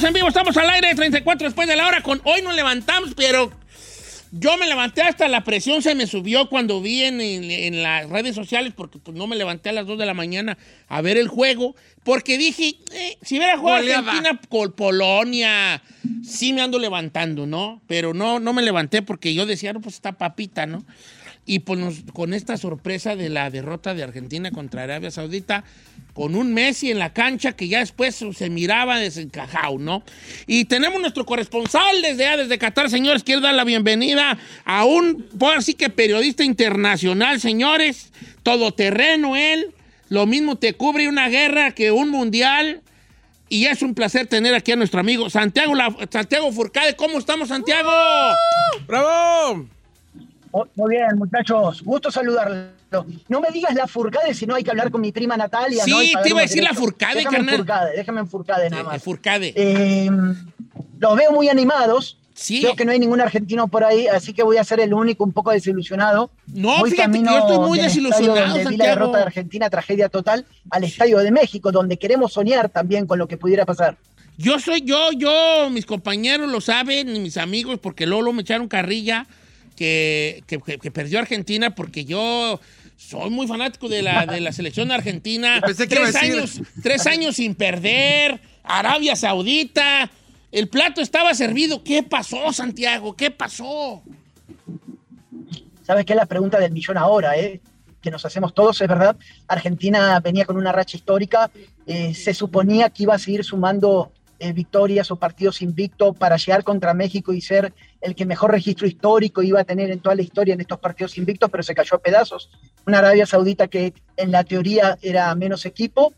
Estamos en vivo, estamos al aire, 34 después de la hora. Con hoy nos levantamos, pero yo me levanté hasta la presión se me subió cuando vi en, en- en las redes sociales, porque pues, no me levanté a las 2 de la mañana a ver el juego, porque dije, eh, si hubiera jugado Goleada. Argentina con Polonia, sí me ando levantando, ¿no? Pero no, no me levanté porque yo decía, no, pues está papita, ¿no? Y pues nos- con esta sorpresa de la derrota de Argentina contra Arabia Saudita, con un Messi en la cancha que ya después se miraba desencajado, ¿no? Y tenemos nuestro corresponsal desde allá, desde Qatar, señores. Quiero dar la bienvenida a un, pues así que periodista internacional, señores. Todoterreno él. Lo mismo te cubre una guerra que un mundial. Y es un placer tener aquí a nuestro amigo Santiago, La- Santiago Furcade. ¿Cómo estamos, Santiago? ¡Bravo! Oh, Muy bien, muchachos. Gusto saludarlos. No me digas la Furcade, si no hay que hablar con mi prima Natalia. Sí, te iba a decir la. Furcade, déjame carnal. Furcade, déjame en Furcade nada Eh, más. Furcade. Eh, los veo muy animados. Sí. Veo que no hay ningún argentino por ahí, así que voy a ser el único un poco desilusionado. No, Voy fíjate que yo estoy muy desilusionado, estadio donde vi la derrota de Argentina, tragedia total, al Estadio de México, donde queremos soñar también con lo que pudiera pasar. Yo soy yo, yo, mis compañeros lo saben, y mis amigos, porque Lolo me echaron carrilla que, que- que- que perdió Argentina, porque yo soy muy fanático de la, de la selección argentina. Pensé que iba a tres, decir- años, tres años sin perder, Arabia Saudita. El plato estaba servido. ¿Qué pasó, Santiago? ¿Qué pasó? ¿Sabes qué es la pregunta del millón ahora, eh? que nos hacemos todos, es verdad? Argentina venía con una racha histórica, eh, se suponía que iba a seguir sumando eh, victorias o partidos invictos para llegar contra México y ser el que mejor registro histórico iba a tener en toda la historia en estos partidos invictos, pero se cayó a pedazos. Una Arabia Saudita que en la teoría era menos equipo,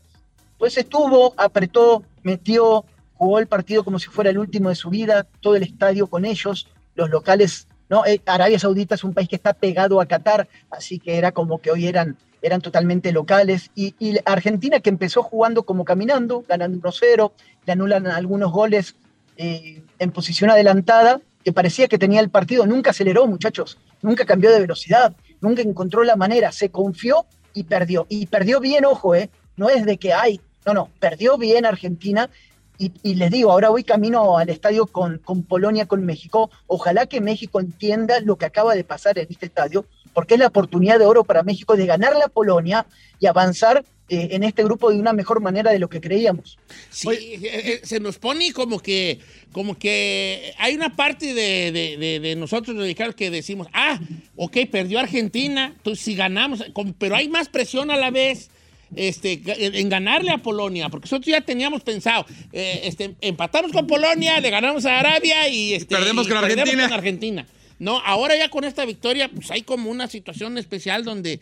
pues estuvo, apretó, metió, jugó el partido como si fuera el último de su vida, todo el estadio con ellos, los locales, Eh, Arabia Saudita es un país que está pegado a Qatar, así que era como que hoy eran, eran totalmente locales. Y, y Argentina que empezó jugando como caminando, ganando 1-0, le anulan algunos goles eh, en posición adelantada, que parecía que tenía el partido, nunca aceleró, muchachos, nunca cambió de velocidad, nunca encontró la manera, se confió y perdió. Y perdió bien, ojo, ¿eh? No es de que hay, no, no, perdió bien Argentina. Y, y les digo, ahora voy camino al estadio con, con Polonia, con México. Ojalá que México entienda lo que acaba de pasar en este estadio, porque es la oportunidad de oro para México de ganar la Polonia y avanzar eh, en este grupo de una mejor manera de lo que creíamos. Sí, eh, eh, se nos pone como que, como que hay una parte de, de- de- de nosotros mexicanos que decimos, ah, ok, perdió Argentina, entonces si ganamos, como- pero hay más presión a la vez. Este, en ganarle a Polonia, porque nosotros ya teníamos pensado, eh, este, empatamos con Polonia, le ganamos a Arabia y, este, Perdemos con Argentina. con Argentina. No, ahora ya con esta victoria, pues hay como una situación especial donde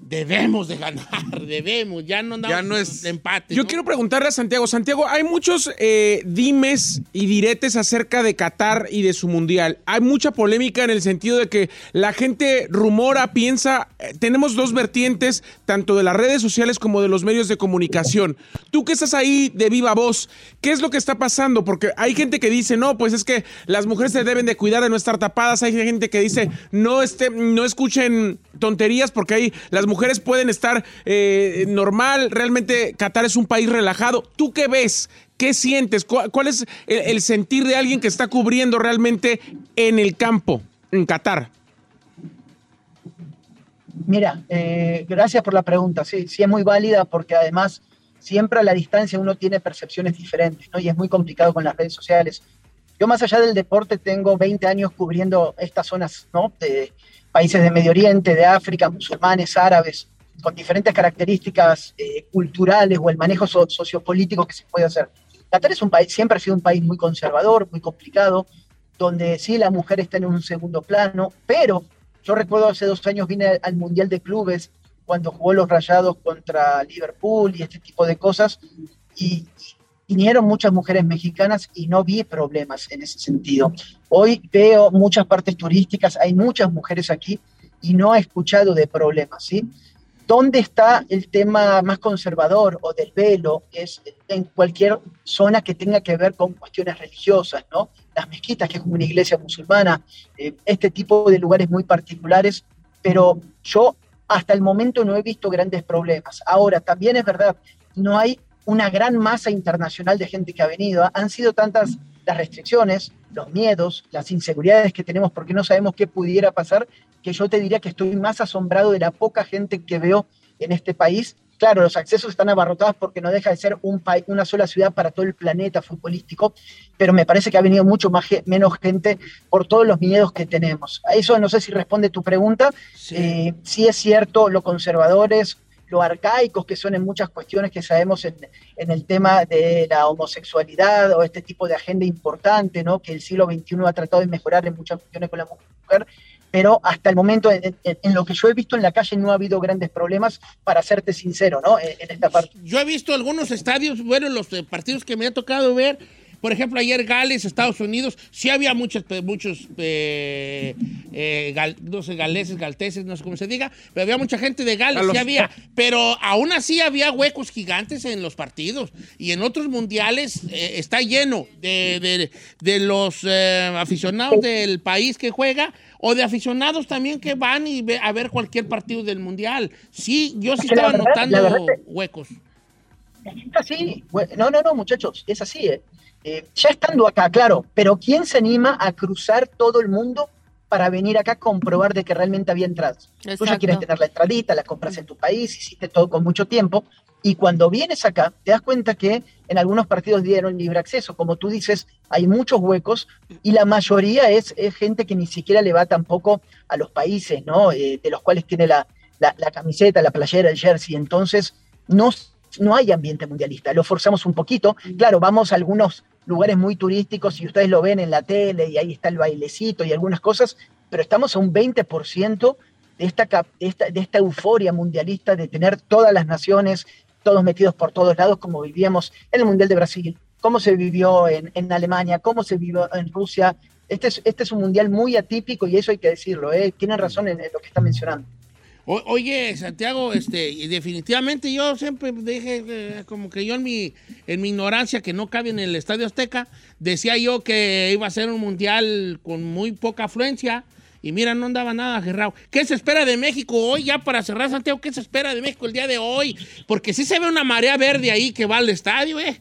debemos de ganar, debemos, ya no andamos Ya no es- de empate. Yo ¿no? quiero preguntarle a Santiago. Santiago, hay muchos eh, dimes y diretes acerca de Qatar y de su mundial. Hay mucha polémica en el sentido de que la gente rumora, piensa. eh, tenemos dos vertientes, tanto de las redes sociales como de los medios de comunicación. Tú que estás ahí de viva voz, ¿qué es lo que está pasando? Porque hay gente que dice, no, pues es que las mujeres se deben de cuidar de no estar tapadas. Hay gente que dice, no, este, no escuchen tonterías porque ahí las mujeres pueden estar eh, normal. Realmente Qatar es un país relajado. ¿Tú qué ves? ¿Qué sientes? ¿Cuál, es el, sentir de alguien que está cubriendo realmente en el campo, en Qatar? Mira, eh, gracias por la pregunta. Sí, sí es muy válida porque además siempre a la distancia uno tiene percepciones diferentes, ¿no? Y es muy complicado con las redes sociales. Yo más allá del deporte tengo 20 años cubriendo estas zonas, ¿no? Países de Medio Oriente, de África, musulmanes, árabes, con diferentes características eh, culturales o el manejo sociopolítico que se puede hacer. Qatar es un país, siempre ha sido un país muy conservador, muy complicado, donde sí la mujer está en un segundo plano, pero yo recuerdo hace dos años vine al Mundial de Clubes cuando jugó los Rayados contra Liverpool y este tipo de cosas, y, vinieron muchas mujeres mexicanas y no vi problemas en ese sentido. Hoy veo muchas partes turísticas, hay muchas mujeres aquí y no he escuchado de problemas, ¿sí? ¿Dónde está el tema más conservador o del velo? Es en cualquier zona que tenga que ver con cuestiones religiosas, ¿no? Las mezquitas, que es como una iglesia musulmana, eh, este tipo de lugares muy particulares, pero yo hasta el momento no he visto grandes problemas. Ahora, también es verdad, no hay una gran masa internacional de gente que ha venido. Han sido tantas las restricciones, los miedos, las inseguridades que tenemos porque no sabemos qué pudiera pasar, que yo te diría que estoy más asombrado de la poca gente que veo en este país. Claro, los accesos están abarrotados porque no deja de ser un una sola ciudad para todo el planeta futbolístico, pero me parece que ha venido mucho más menos gente por todos los miedos que tenemos. A eso no sé si responde tu pregunta. Sí, eh, sí es cierto, los conservadores lo arcaicos que son en muchas cuestiones que sabemos en, el tema de la homosexualidad o este tipo de agenda importante, ¿no? que el siglo XXI ha tratado de mejorar en muchas cuestiones con la mujer, pero hasta el momento, en, lo que yo he visto en la calle, no ha habido grandes problemas, para serte sincero, ¿no? En, esta parte. Yo he visto algunos estadios, bueno, los eh, partidos que me ha tocado ver, por ejemplo, ayer Gales, Estados Unidos, sí había muchos, muchos eh, eh, no sé, galeses, galteses, no sé cómo se diga, pero había mucha gente de Gales, sí había. Pero aún así había huecos gigantes en los partidos. Y en otros mundiales eh, está lleno de, los aficionados del país que juega o de aficionados también que van y a ver cualquier partido del mundial. Sí, yo sí estaba notando huecos. Es así. No, no, no, muchachos, es así. ¿eh? Eh, ya estando acá, claro, pero ¿quién se anima a cruzar todo el mundo para venir acá a comprobar de que realmente había entradas? Tú ya quieres tener la entradita, la compras en tu país, hiciste todo con mucho tiempo, y cuando vienes acá, te das cuenta que en algunos partidos dieron libre acceso. Como tú dices, hay muchos huecos y la mayoría es, gente que ni siquiera le va tampoco a los países, ¿no? Eh, de los cuales tiene la, la, la, camiseta, la playera, el jersey. Entonces, no, no hay ambiente mundialista. Lo forzamos un poquito. Claro, vamos a algunos lugares muy turísticos y ustedes lo ven en la tele y ahí está el bailecito y algunas cosas, pero estamos a un 20% de esta, de esta, euforia mundialista de tener todas las naciones, todos metidos por todos lados, como vivíamos en el Mundial de Brasil, cómo se vivió en, en Alemania, cómo se vivió en Rusia. Este es, este es un mundial muy atípico y eso hay que decirlo, ¿eh? tienen razón en lo que está mencionando oye, Santiago, este, y definitivamente yo siempre dije, eh, como que yo en mi, en mi ignorancia, que no cabe en el Estadio Azteca, decía yo que iba a ser un mundial con muy poca afluencia. Y mira, no andaba nada, Gerrao. ¿Qué se espera de México hoy, ya para cerrar, Santiago? ¿Qué se espera de México el día de hoy? Porque sí se ve una marea verde ahí que va al estadio, ¿eh?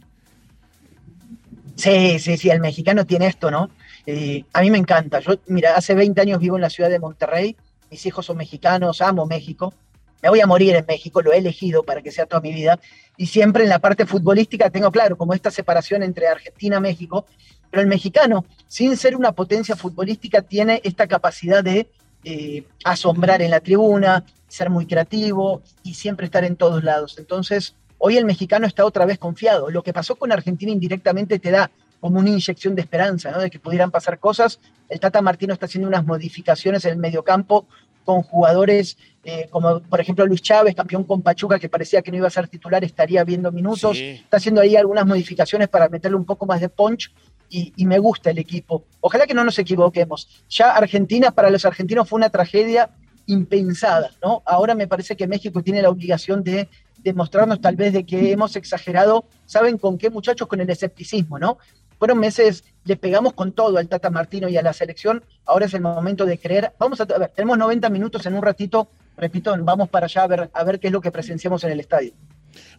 Sí, sí, sí, el mexicano tiene esto, ¿no? Eh, a mí me encanta. Yo, mira, hace 20 años vivo en la ciudad de Monterrey mis hijos son mexicanos, amo México, me voy a morir en México, lo he elegido para que sea toda mi vida, y siempre en la parte futbolística tengo claro, como esta separación entre Argentina y México, pero el mexicano, sin ser una potencia futbolística, tiene esta capacidad de eh, asombrar en la tribuna, ser muy creativo y siempre estar en todos lados. Entonces, hoy el mexicano está otra vez confiado. Lo que pasó con Argentina indirectamente te da como una inyección de esperanza, ¿no? de que pudieran pasar cosas. El Tata Martino está haciendo unas modificaciones en el mediocampo con jugadores eh, como, por ejemplo, Luis Chávez, campeón con Pachuca, que parecía que no iba a ser titular, estaría viendo minutos. Está haciendo ahí algunas modificaciones para meterle un poco más de punch y, y, me gusta el equipo. Ojalá que no nos equivoquemos. Ya Argentina, para los argentinos fue una tragedia impensada, ¿no? Ahora me parece que México tiene la obligación de demostrarnos tal vez de que hemos exagerado, ¿saben con qué muchachos? Con el escepticismo, ¿no? Fueron meses, le pegamos con todo al Tata Martino y a la selección. Ahora es el momento de creer. Vamos a, ver, tenemos 90 minutos en un ratito. Repito, vamos para allá a ver, a ver qué es lo que presenciamos en el estadio.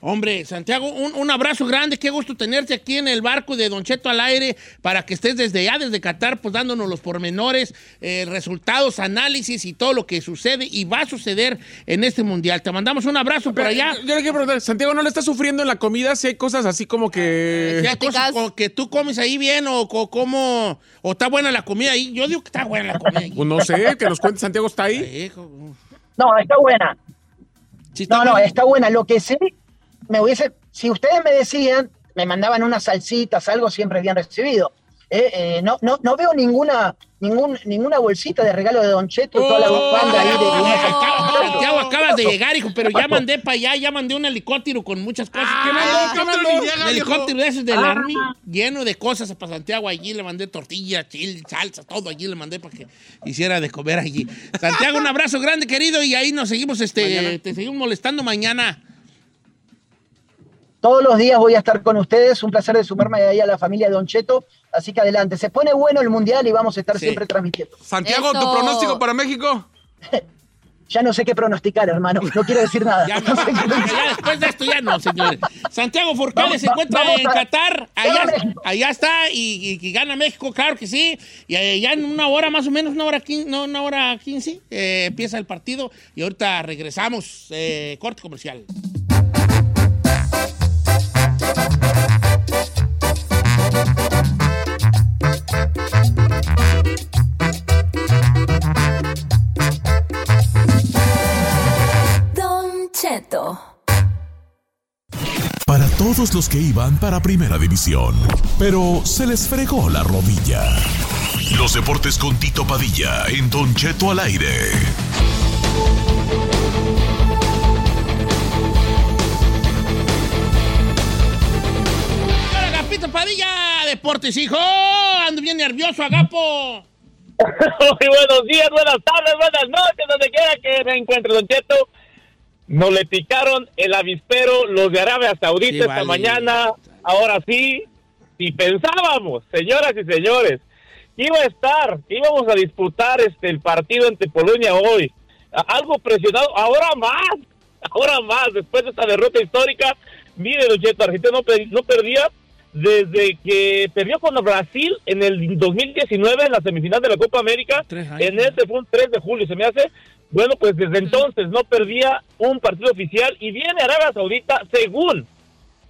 Hombre, Santiago, un, un abrazo grande, qué gusto tenerte aquí en el barco de Don Cheto al aire para que estés desde allá, desde Qatar, pues dándonos los pormenores, eh, resultados, análisis y todo lo que sucede y va a suceder en este mundial. Te mandamos un abrazo por Pero allá. Yo, yo le quiero preguntar, Santiago, ¿no le está sufriendo en la comida si hay cosas así como que... Si hay cosas como que tú comes ahí bien o, o cómo, o está buena la comida ahí. Yo digo que está buena la comida ahí. Pues no sé, que nos cuente Santiago está ahí. No, está buena. Sí No, no, está buena. Lo que sí, me hubiese, si ustedes me decían, me mandaban unas salsitas, algo siempre bien recibido. Eh, eh, no, no, no veo ninguna, ningún, ninguna bolsita de regalo de Don Cheto, toda la Oh, bufanda ahí de, Santiago, acabas de llegar, hijo, pero ya mandé para allá, ya mandé un helicóptero con muchas cosas. ¿Qué mandó? Ah, ¿Qué mandó? niegas, Un helicóptero de esos del Ah. Army, lleno de cosas para Santiago allí. Le mandé tortilla, chile, salsa, todo allí le mandé para que hiciera de comer allí. Santiago, un abrazo grande, querido, y ahí nos seguimos, este, te seguimos molestando mañana. Todos los días voy a estar con ustedes. Un placer de sumarme ahí a la familia de Don Cheto. Así que adelante. Se pone bueno el mundial y vamos a estar Sí. siempre transmitiendo. Santiago, ¿tu pronóstico para México? Ya no sé qué pronosticar, hermano. No quiero decir nada. Ya, No sé qué pronosticar. ya después de esto ya no, señores. Santiago Forcade se encuentra en a- Qatar. Allá, allá está y, y- y gana México, claro que sí. Y allá en una hora más o menos, una hora quince, no, una hora quince, eh, empieza el partido. Y ahorita regresamos. eh, corte comercial. Todos los que iban para Primera División, pero se les fregó la rodilla. Los deportes con Tito Padilla en Don Cheto al aire. Hola, Agapito Padilla, Deportes, hijo. Ando bien nervioso, Agapo. Muy buenos días, buenas tardes, buenas noches, donde quiera que me encuentre, Don Cheto. Nos le picaron el avispero los de Arabia Saudita Sí, esta vale. mañana. Ahora sí, si pensábamos, señoras y señores, que iba a estar, que íbamos a disputar este el partido ante Polonia hoy, algo presionado, ahora más, ahora más, después de esta derrota histórica, mire, Don Cheto, Argentina no, no perdía desde que perdió con Brasil en el 2019 en la semifinal de la Copa América. En ese fue un 3 de julio, se me hace. Bueno, pues desde entonces no perdía un partido oficial y viene Arabia Saudita según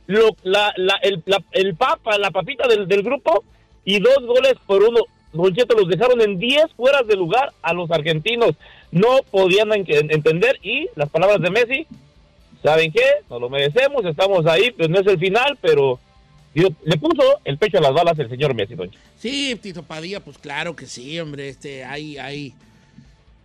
lo, la, la- el, la- el papa, la papita del, del grupo y dos goles por uno. Los dejaron en 10 fueras de lugar a los argentinos. No podían en- entender y las palabras de Messi, ¿saben qué? Nos lo merecemos, estamos ahí, pues no es el final, pero le puso el pecho a las balas el señor Messi, Cheto. Sí, Tito Padilla, pues claro que sí, hombre. Este, hay, hay,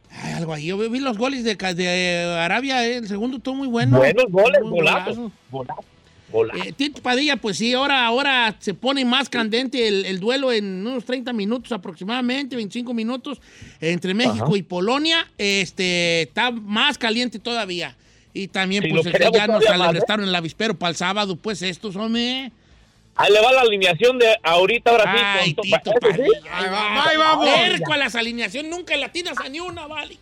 hay algo ahí. Yo vi los goles de, de Arabia, eh, el segundo estuvo muy bueno. Buenos goles, golazos. golazo. Golazos. golazos. Eh, Tito Padilla, pues sí, ahora, ahora se pone más candente el, el duelo en unos 30 minutos aproximadamente, 25 minutos, entre México y Polonia. Este, está más caliente todavía. Y también, Sí, pues, ya nos más, ¿eh? el avispero para el sábado, pues estos, hombre. Ahí le va la alineación de ahorita, ahora sí. Ay, Tito sí. Padilla. Ahí Ahí va, va, ahí vamos. Cerco a las alineaciones, nunca latinas a ni una, vale.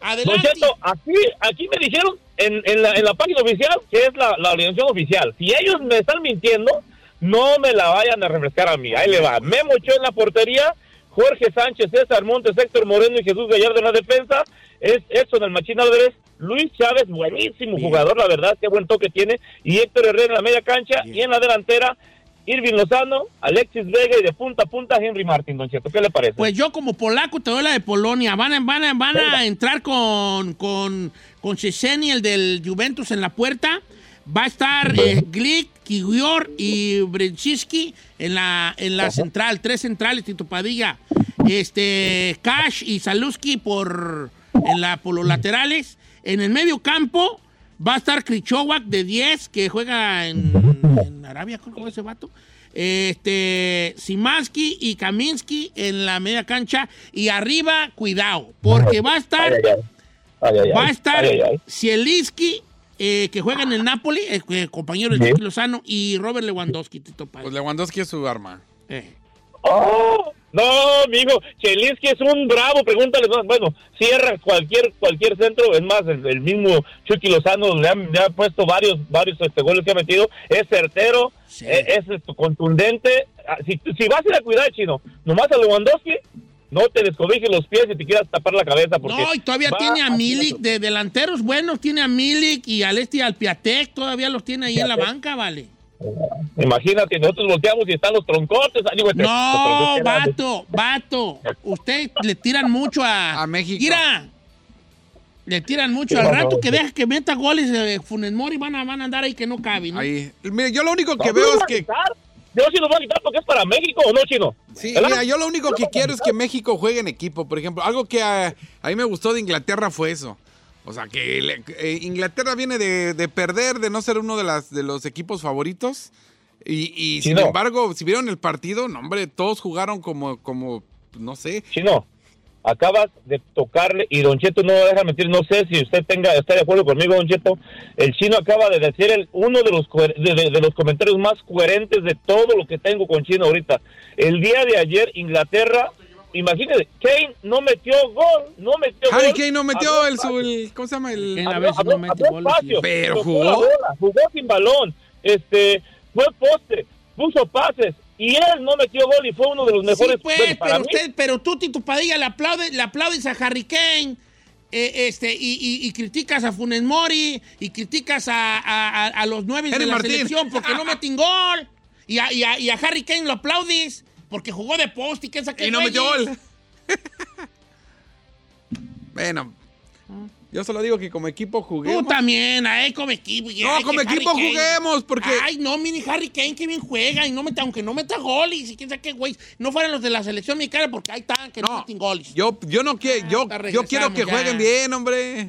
Adelante. Cheto, aquí, aquí me dijeron en, en la, en la página oficial que es la, la alineación oficial. Si ellos me están mintiendo, no me la vayan a refrescar a mí. Ahí le va. Memo Ochoa en la portería, Jorge Sánchez, César Montes, Héctor Moreno y Jesús Gallardo en la defensa. Es Edson el Machín Álvarez, Luis Chávez, buenísimo Bien. jugador, la verdad, qué buen toque tiene. Y Héctor Herrera en la media cancha y en la delantera. Irving Lozano, Alexis Vega y de punta a punta Henry Martin, Don Cheto. ¿Qué le parece? Pues yo como polaco te doy la de Polonia. Van a, van a, van a entrar con, con, con el del Juventus, en la puerta. Va a estar eh, Glick, Kiwior y Brenchiski en la, en la central. Tres centrales, Tito Padilla. Este, Cash y Saluski por, en la, por los laterales. En el medio campo va a estar Krichowak de 10, que juega en, en Arabia, ¿cómo es ese vato? Este, Simansky y Kaminsky en la media cancha. Y arriba, cuidado, porque va a estar, Ay, ay, ay. Ay, ay, va a estar. Zielinski, eh, que juega en el Napoli, eh, compañero de Lozano, y Robert Lewandowski, Tito. Pues Lewandowski es su arma. Eh. ¡Oh! No, mijo, Chelinski es un bravo, pregúntale. no, Bueno, cierra cualquier cualquier centro. Es más, el, el mismo Chucky Lozano le ha, le ha puesto varios varios este, goles que ha metido. Es certero, Sí. eh, es, este, contundente. Ah, Si, si vas a ir a cuidar, chino, nomás a Lewandowski, no te descobijes los pies y te quieras tapar la cabeza. Porque No, y todavía tiene a Milik de delanteros buenos, tiene a Milik y al este y al Piatek, todavía los tiene ahí en la banca, vale. Imagínate, nosotros volteamos y están los troncotes. ah, digo, este, los No, troncotes vato, vato. Usted le tiran mucho a. A México. Mira. Le tiran mucho ¿Qué al rato que deja que meta goles de Funes Mori van a, van a andar ahí que no cabe, ¿no? Ahí. Mira, yo lo único que No, veo es que. quitar. Yo sí lo voy a quitar porque es para México o no, chino. Sí, ¿Verdad? mira, yo lo único que quiero es que México juegue en equipo. Por ejemplo, algo que a, a mí me gustó de Inglaterra fue eso. O sea, que le- eh, Inglaterra viene de, de perder, de no ser uno de, las, de los equipos favoritos. Y, y Sí, sin no. embargo, si vieron el partido, no, hombre, todos jugaron como, como no sé. Chino, acabas de tocarle y Don Cheto no deja mentir, no sé si usted tenga está de acuerdo conmigo, Don Cheto. El chino acaba de decir el, uno de los de, de- de los comentarios más coherentes de todo lo que tengo con Chino ahorita. El día de ayer Inglaterra, imagínese, Kane no metió gol, no metió Harry gol. Kane no metió el, su- el- ¿cómo se llama? El, Kane a Habló- veces habló- no mete habló goles. espacio. Pero jugó. la bola, jugó sin balón, este, fue poste, puso pases y él no metió gol y fue uno de los mejores. Sí, pues, bueno, pero mí, usted, pero tú, Tito Padilla, le, aplaude, le aplaudes a Harry Kane. eh, este, y, y- y criticas a Funes Mori y criticas a, a- los nueve de la Martín. selección porque no meten gol. Y a, y a- y a Harry Kane lo aplaudis porque jugó de poste y que saque y no metió gol. bueno, yo solo digo que como equipo Tú juguemos. también, ay, como equipo. No, como Harry equipo Kane. juguemos, porque- Ay, no, mini Harry Kane, que bien juega, y no meta, aunque no meta goles, y quién sabe qué, güey. No fueran los de la selección mexicana, porque ahí están, que no, No, meten goles. Yo, yo no quiero, yo, Ahorita yo quiero que jueguen bien, hombre.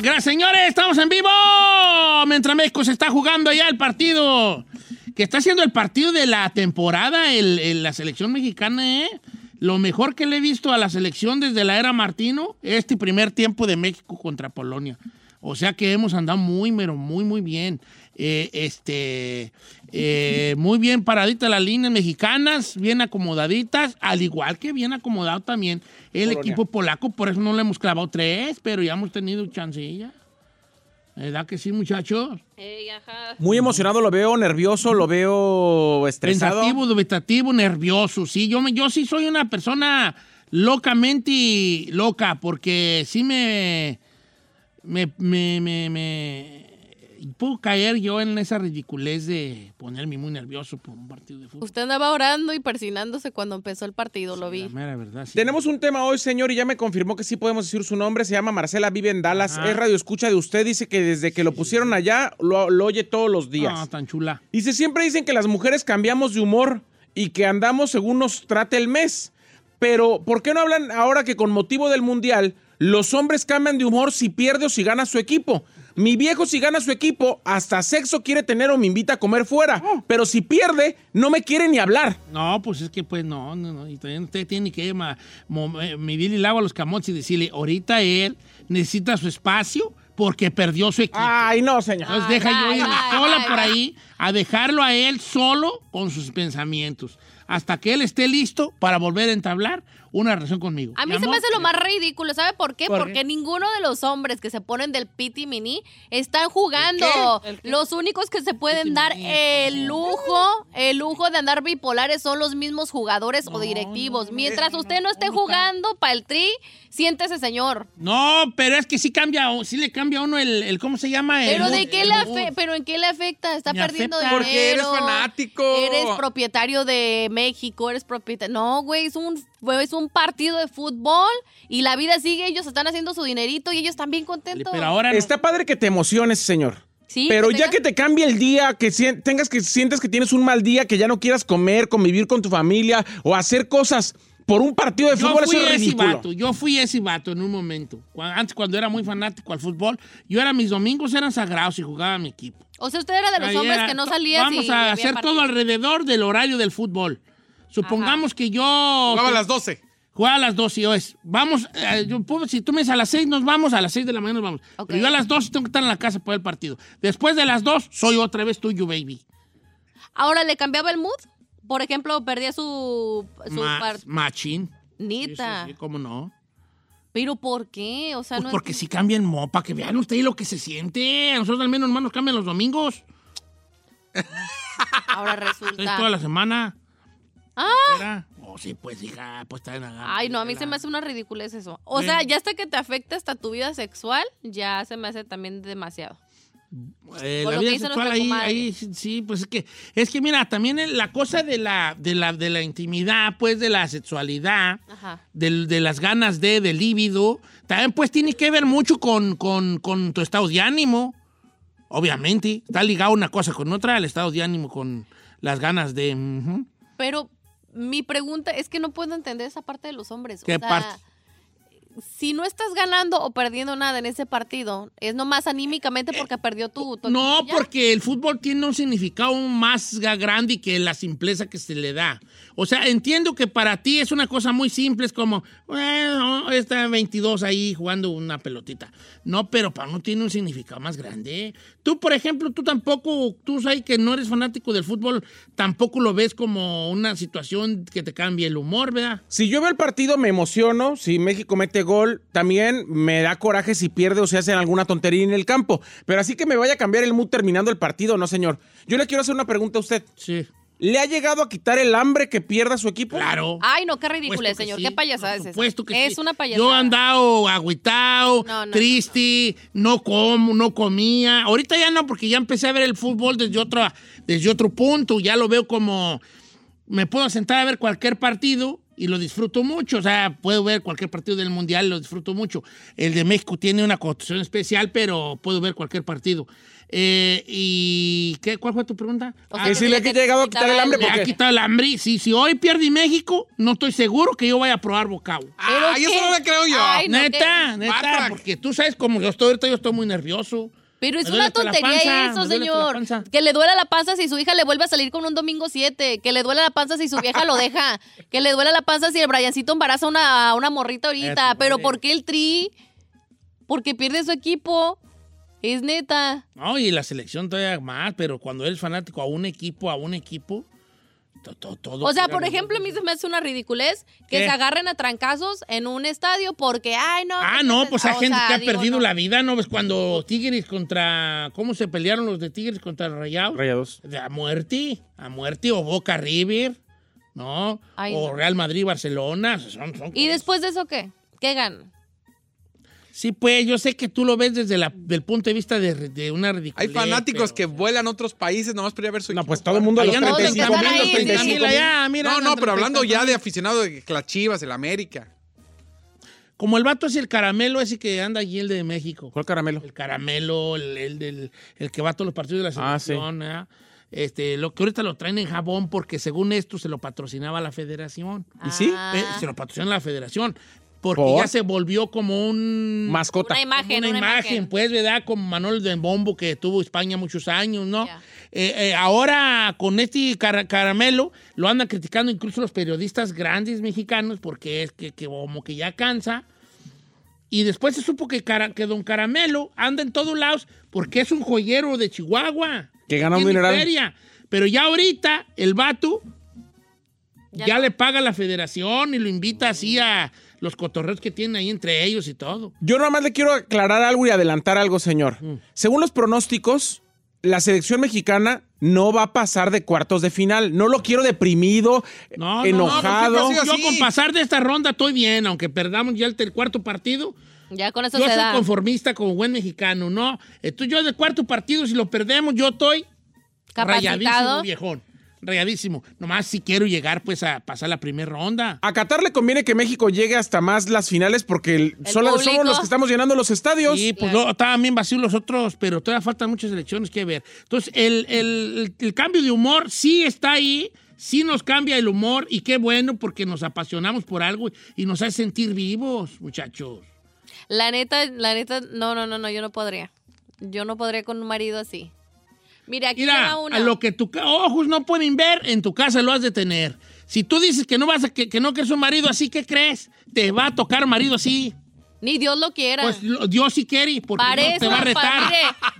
Gracias, señores, estamos en vivo. Mientras México se está jugando allá el partido. Que está siendo el partido de la temporada, el, la selección mexicana, ¿eh? Lo mejor que le he visto a la selección desde la era Martino, este primer tiempo de México contra Polonia. O sea que hemos andado muy, pero muy, muy bien. Eh, este, eh, muy bien paraditas las líneas mexicanas, bien acomodaditas, al igual que bien acomodado también el Polonia. equipo polaco, por eso no le hemos clavado tres, pero ya hemos tenido chancilla. ¿Verdad que sí, muchachos? Muy emocionado lo veo, nervioso, lo veo estresado. Pensativo, dubitativo, nervioso. Sí, yo, me- yo sí soy una persona locamente loca, porque sí me. Me, me, me, me- puedo caer yo en esa ridiculez de ponerme muy nervioso por un partido de fútbol. Usted andaba orando y persinándose cuando empezó el partido, lo vi. La mera verdad, sí. Tenemos un tema hoy, señor, y ya me confirmó que sí podemos decir su nombre. Se llama Marcela, vive en Dallas. Ajá. Es radio escucha de usted. Dice que desde que lo pusieron allá lo, lo oye todos los días. No, tan chula. Dice, siempre dicen que las mujeres cambiamos de humor y que andamos según nos trate el mes. Pero, ¿por qué no hablan ahora que con motivo del Mundial los hombres cambian de humor si pierde o si gana su equipo? Mi viejo si gana su equipo, hasta sexo quiere tener o me invita a comer fuera. Pero si pierde, no me quiere ni hablar. No, pues es que pues no, no, no. Y también usted tiene que ma- mo- eh, medir el agua a los camotes y decirle, ahorita él necesita su espacio porque perdió su equipo. Ay, no, señor. Entonces deja yo ay, ir ay, sola ay, por ahí a dejarlo a él solo con sus pensamientos. Hasta que él esté listo para volver a entablar una relación conmigo. A mí se me hace lo más ridículo. ¿Sabe por qué? ¿Por qué? Porque ninguno de los hombres que se ponen del piti mini están jugando. ¿El qué? Los únicos que se pueden dar el lujo, el lujo de andar bipolares son los mismos jugadores o directivos. Mientras usted no esté jugando para el tri, siéntese, señor. No, pero es que sí cambia, sí le cambia a uno el, el- ¿cómo se llama? El Pero de qué el le afe- pero en qué le afecta? Está Me perdiendo afecta. dinero. Porque eres fanático. Eres propietario de México, eres propietario. No, güey, es un es un partido de fútbol y la vida sigue, ellos están haciendo su dinerito y ellos están bien contentos. Pero ahora no. Está padre que te emociones, señor. Sí, Pero que ya tengas- que te cambie el día, que tengas que sientes que tienes un mal día, que ya no quieras comer, convivir con tu familia o hacer cosas por un partido de Yo fútbol, fui eso es ese ridículo. vato, yo fui ese vato en un momento. Antes, cuando era muy fanático al fútbol, yo era, mis domingos eran sagrados y jugaba a mi equipo. O sea, usted era de los Ahí hombres era que no to- salía Vamos a hacer todo alrededor del horario del fútbol. Supongamos que yo... Jugaba a las 12. Jugaba a las 12 y yo es, vamos, eh, yo puedo- si tú me dices a las 6 nos vamos, a las 6 de la mañana nos vamos. Ok. Pero yo a las 2 tengo que estar en la casa para el partido. Después de las 2 soy otra vez tuyo, baby. Ahora le cambiaba el mood. Por ejemplo, perdía su, su Ma- par- machín. Nita. Sí, sí, sí, ¿Cómo no? Pero ¿por qué? O sea, Pues no porque si cambian mopa, que vean ustedes lo que se siente. A nosotros al menos hermanos cambian los domingos. ahora resulta. toda la semana. Ah. ¿Era? Oh, sí, pues, hija, pues está en la gana. Ay, no, a mí se me hace una ridiculez eso. O Bueno. sea, ya hasta que te afecta hasta tu vida sexual, ya se me hace también demasiado. Eh, la vida sexual ahí, ahí sí, pues es que, es que mira, también la cosa de la, de la, de la intimidad, pues de la sexualidad, Ajá. del- de las ganas de, del líbido, también pues tiene que ver mucho con, con, con tu estado de ánimo. Obviamente, está ligado una cosa con otra, el estado de ánimo con las ganas de... Pero mi pregunta es que no puedo entender esa parte de los hombres. ¿Qué o sea, parte? Si no estás ganando o perdiendo nada en ese partido, es nomás anímicamente porque perdió tu, tu No, equipo porque el fútbol tiene un significado más grande que la simpleza que se le da. O sea, entiendo que para ti es una cosa muy simple, es como, bueno, está 22 ahí jugando una pelotita. No, pero para uno tiene un significado más grande. Tú, por ejemplo, tú tampoco, tú sabes que no eres fanático del fútbol, tampoco lo ves como una situación que te cambie el humor, ¿verdad? Si yo veo el partido me emociono, si México mete gol, también me da coraje si pierde o se hace alguna tontería en el campo. Pero así que me vaya a cambiar el mood terminando el partido, no señor. Yo le quiero hacer una pregunta a usted. Sí. ¿Le ha llegado a quitar el hambre que pierda su equipo? Claro. Ay, no, qué ridículo, señor. sí, qué payasada es esa. que es sí. una payasada. Yo he andado agüitado, No, no, triste, no, como, no comía. Ahorita ya no, porque ya empecé a ver el fútbol desde otro, desde otro punto. Ya lo veo como... Me puedo sentar a ver cualquier partido y lo disfruto mucho. O sea, puedo ver cualquier partido del Mundial lo disfruto mucho. El de México tiene una constitución especial, pero puedo ver cualquier partido. Eh, ¿Y qué, cuál fue tu pregunta? O sea, Ah, Que si le ha llegado a quitar el hambre me ha quitado el hambre. Si, si hoy pierde México, no estoy seguro que yo vaya a probar bocado. ¿Pero Ay, eso no le creo yo. Ay, no, neta, ¿qué? neta, Batrac. porque tú sabes cómo yo estoy ahorita, yo estoy muy nervioso. Pero es una tontería panza, eso, señor. Que le duela la panza si su hija le vuelve a salir con un domingo 7. Que le duele la panza si su vieja lo deja. Que le duele la panza si el Briancito embaraza a una, una morrita ahorita. Pero vale. ¿por qué el tri? Porque pierde su equipo. Es neta. No, y la selección todavía más, pero cuando eres fanático a un equipo, a un equipo, todo. O sea, por ejemplo, a mí se me hace una ridiculez que ¿Qué? se agarren a trancazos en un estadio porque, ay, no. Ah, no, pues hay o gente sea, que ha digo, perdido no. la vida, ¿no? Ves cuando Tigres contra. ¿Cómo se pelearon los de Tigres contra Rayados? Rayados. De A muerte, a muerte, o Boca River, ¿no? Ay, o no. Real Madrid, Barcelona. Son, son ¿Y cosas. después de eso qué? ¿Qué ganan? Sí, pues yo sé que tú lo ves desde la, del punto de vista de, de una ridiculez. Hay fanáticos pero- que vuelan a otros países nomás para ir a ver su No, pues todo el mundo a los Ahí andan 35 todos mil, los que los están ahí, 35 Mira, mil. ya, mira, No, no, pero hablando ya de 34. aficionado de las Chivas, el América. Como el vato es el caramelo ese que anda allí, el de México. ¿Cuál caramelo? El caramelo, el, el del, el que va a todos los partidos de la Ah, sí. selección. ¿eh? Este, lo que ahorita lo traen en jabón porque según esto se lo patrocinaba la federación. ¿Y sí? Ah. Eh, Se lo patrocina la federación. Porque ¿Por? ya se volvió como un... Mascota. Una imagen, una, una imagen, pues, ¿verdad? Como Manuel de Bombo que tuvo España muchos años, ¿no? Eh, eh, ahora con este cara- caramelo lo andan criticando incluso los periodistas grandes mexicanos porque es que, que como que ya cansa. Y después se supo que, cara- que don Caramelo anda en todos lados porque es un joyero de Chihuahua. Que gana un dineral. feria. Pero ya ahorita el vato Ya ya, no. le paga la federación y lo invita así a los cotorreos que tienen ahí entre ellos y todo. Yo nada más le quiero aclarar algo y adelantar algo, señor. Mm. Según los pronósticos, la selección mexicana no va a pasar de cuartos de final. No lo quiero deprimido, No, enojado. No, siga yo con pasar de esta ronda estoy bien, aunque perdamos ya el cuarto partido. Ya con eso Yo se soy da. conformista como buen mexicano, ¿no? Entonces yo de cuarto partido, si lo perdemos, yo estoy rayadísimo, Capacitado. viejón. Rayadísimo. Nomás si quiero llegar, pues, a pasar la primera ronda. A Qatar le conviene que México llegue hasta más las finales porque el- El solo- público. somos los que estamos llenando los estadios. Sí, pues no, estaban bien vacíos los otros, pero todavía faltan muchas elecciones que ver. Entonces, el, el- el- el cambio de humor sí está ahí, sí nos cambia el humor y qué bueno porque nos apasionamos por algo y nos hace sentir vivos, muchachos. La neta, la neta, no, no, no, no, yo no podría. Yo no podría con un marido así. Mira, aquí Mira, una. a lo que tus ojos no pueden ver, en tu casa lo has de tener. Si tú dices que no vas a, que, que no quieres un marido así, ¿qué crees? Te va a tocar marido así. Ni Dios lo quiera. Pues lo- Dios sí quiere, porque Dios te va a retar.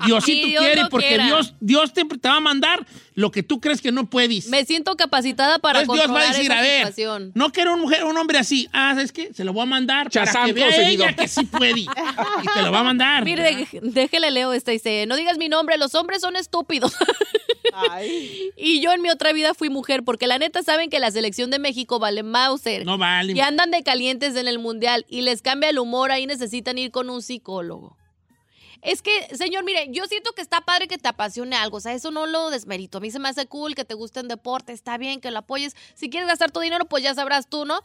Diosito Dios quiere, porque quiera. Dios, Dios te, te va a mandar lo que tú crees que no puedes. Me siento capacitada para Entonces Dios va a decir, esa a ver, situación. no quiero un, mujer, un hombre así. Ah, ¿sabes qué? Se lo voy a mandar para que vea ella que sí puede. Y te lo va a mandar. Mire, de- déjele leo esta. Dice, no digas mi nombre, los hombres son estúpidos. y yo en mi otra vida fui mujer, porque la neta saben que la selección de México vale Mauser. No vale. Y andan de calientes en el mundial y les cambia el humor, ahí necesitan ir con un psicólogo. Es que, señor, mire, yo siento que está padre que te apasione algo, o sea, eso no lo desmerito. A mí se me hace cool que te guste el deporte, está bien que lo apoyes. Si quieres gastar tu dinero, pues ya sabrás tú, ¿no?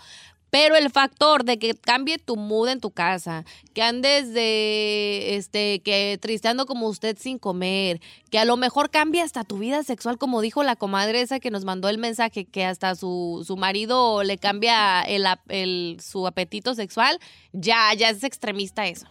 Pero el factor de que cambie tu mood en tu casa, que andes de, este, que tristeando como usted sin comer, que a lo mejor cambie hasta tu vida sexual, como dijo la comadre esa que nos mandó el mensaje, que hasta su, su marido le cambia el, el- su apetito sexual, ya, ya es extremista eso.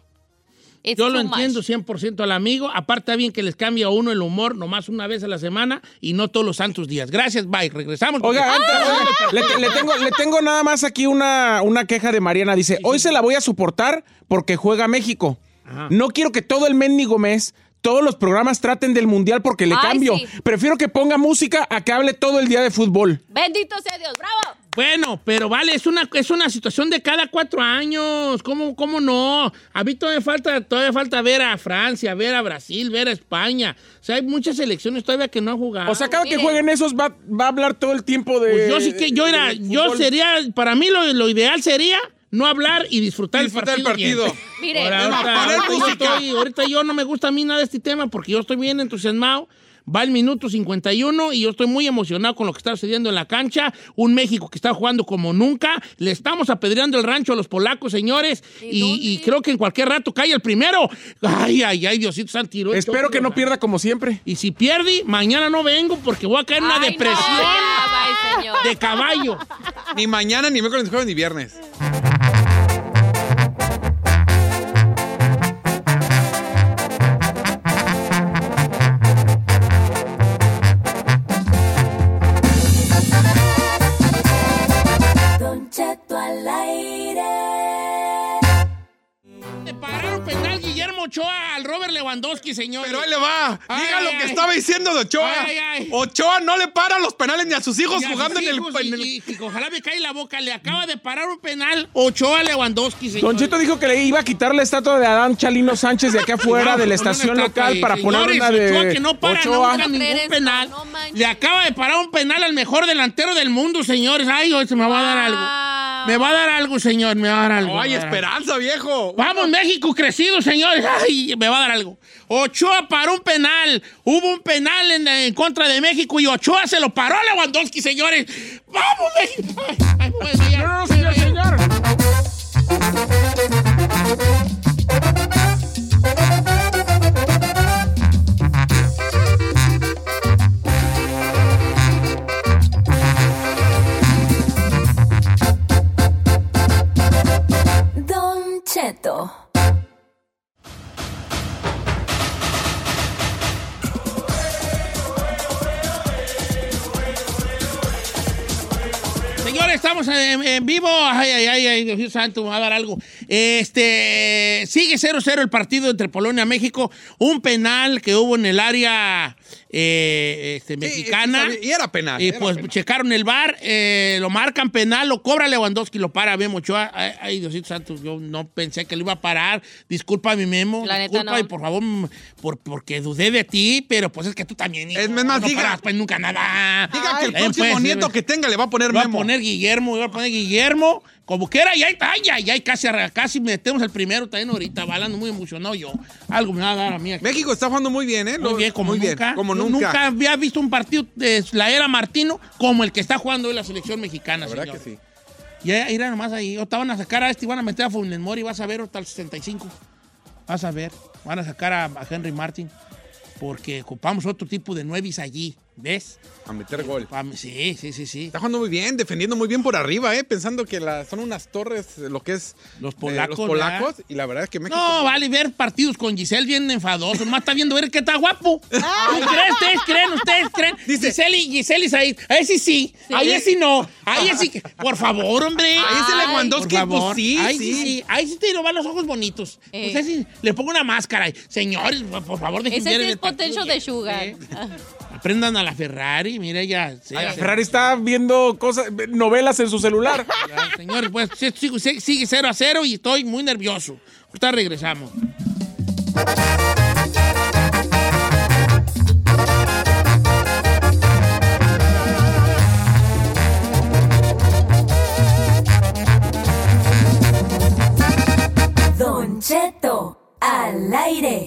It's Yo lo entiendo 100% al amigo. Aparte, está bien que les cambie a uno el humor nomás una vez a la semana y no todos los santos días. Gracias, bye. Regresamos. Oiga, antes, le, le tengo, le tengo nada más aquí una, una queja de Mariana. Dice, hoy se la voy a soportar porque juega México. Ajá. No quiero que todo el mendigo mes, todos los programas traten del mundial porque le Ay, cambio. sí. Prefiero que ponga música a que hable todo el día de fútbol. Bendito sea Dios, bravo. Bueno, pero vale, es una, es una situación de cada cuatro años. ¿Cómo, cómo no? A mí todavía falta, todavía falta ver a Francia, ver a Brasil, ver a España. O sea, hay muchas selecciones todavía que no han jugado. O sea, cada que mire. jueguen esos va, va a hablar todo el tiempo de. Pues yo sí que yo era, yo fútbol. sería, para mí lo, lo ideal sería no hablar y disfrutar, Disfrutar el el partido. partido. bien. Mire, Ahora, ahorita, ahorita yo música. estoy- ahorita yo no me gusta a mí nada de este tema porque yo estoy bien entusiasmado. Va el minuto 51 y yo estoy muy emocionado con lo que está sucediendo en la cancha. Un México que está jugando como nunca. Le estamos apedreando el rancho a los polacos, señores. ¿Y Y, dónde? y creo que en cualquier rato cae el primero. Ay, ay, ay, Diosito Santo. Espero que no pierda como siempre. Y si pierde, mañana no vengo porque voy a caer en una Ay, no, depresión señor. de caballo. Ni mañana, ni miércoles, ni jueves, ni viernes. Al aire. Le pararon penal Guillermo Ochoa al Robert Lewandowski, señor. Pero ahí le va. Ay, Diga lo que ay. estaba diciendo de Ochoa. Ay, ay. Ochoa no le para los penales ni a sus hijos Y a sus jugando en el. hijos, en el- y- y- y ojalá me cae la boca. Le acaba de parar un penal Ochoa Lewandowski, señor. Don Cheto dijo que le iba a quitar la estatua de Adán Chalino Sánchez de aquí afuera No, de la estación local para poner Señores, una de Ochoa que no para Ochoa. nunca ningún eso, penal. no. Le acaba de parar un penal al mejor delantero del mundo, señores. Ay, hoy se me va a dar algo. Me va a dar algo, señor, me va a dar algo. No hay me va a dar algo. esperanza, viejo. Vamos, México crecido, señores. Ay, me va a dar algo. Ochoa paró un penal. Hubo un penal en, en contra de México y Ochoa se lo paró a Lewandowski, señores. ¡Vamos, México! Ay, ay, bueno, ya. No, no, señor, señor. Señores, estamos en, vivo. Ay, ay, ay, ay, Dios santo, me va a dar algo. Este, sigue 0-0 el partido entre Polonia y México. Un penal que hubo en el área eh, este, mexicana. y era penal, Y era pues penal. checaron el bar, lo marcan penal, lo cobra Lewandowski, lo para Memo Ochoa. Ay, ay, Diosito santo, yo no pensé que lo iba a parar. Disculpa mi Memo. La neta, disculpa no. y por favor, por, porque dudé de ti, pero pues es que tú también. hijo, Es más, no diga- paras, pues nunca nada. Diga que el Ay, próximo pues, nieto que tenga le va a poner Voy a Memo. poner Guillermo, voy a poner Guillermo. Como quiera, ya, ay, ya, ya, casi, casi metemos el primero también ahorita, balando muy emocionado yo. Algo me va a dar a mí aquí. México está jugando muy bien, ¿eh? Muy bien, como muy bien, nunca. como Yo nunca. había visto un partido de la era Martino como el que está jugando hoy la selección mexicana, La verdad señor. que sí. Ya, mira nomás ahí. Ahorita van a sacar a este y van a meter a Funes Mori, vas a ver hasta el 65. Vas a ver. Van a sacar a, a Henry Martin porque ocupamos otro tipo de nueves allí. ¿Ves? A meter gol. Sí, sí, sí, sí. Está jugando muy bien, defendiendo muy bien por arriba, ¿eh? Pensando que la- son unas torres, eh, lo que es Los eh, polacos, los polacos. Y la verdad es que México. No, vale ver partidos con Giselle bien enfadoso. Nomás está viendo ver que está guapo. ¿Tú creen? ¿Ustedes creen? ¿Ustedes creen? Dice- Giselle y Giselle y Said. Ahí sí sí. Ahí sí no. Ahí sí. que- Por favor, hombre. Ahí ese Ay, Lewandowski, por favor. pues sí, Ahí sí. sí. Ahí sí te lo van los ojos bonitos. Eh. Pues ahí sí le pongo una máscara. Señores, por favor, dejen Ese sí el es partido. potential de sugar. Eh, Aprendan a la Ferrari. Mira ya. sí, ya. Ferrari está viendo cosas, novelas en su celular. Ya, Señores, pues sigue, 0 a 0 y estoy muy nervioso. Ahorita regresamos. Don Cheto al aire.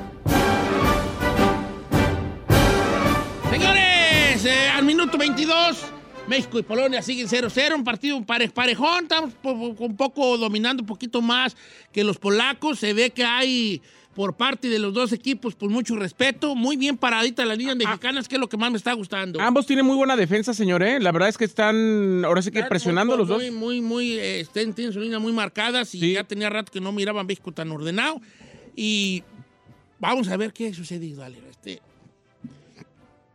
22, México y Polonia siguen 0-0, un partido pare- parejón, estamos un poco dominando un poquito más que los polacos, se ve que hay por parte de los dos equipos pues mucho respeto, muy bien paradita las líneas mexicanas, que es lo que más me está gustando. Ambos tienen muy buena defensa, señor, ¿eh? La verdad es que están, ahora sí que presionando los dos. Muy, muy, muy, eh, estén- tienen su línea muy marcadas y Sí. ya tenía rato que no miraban México tan ordenado. Y vamos a ver qué sucede, dale, este.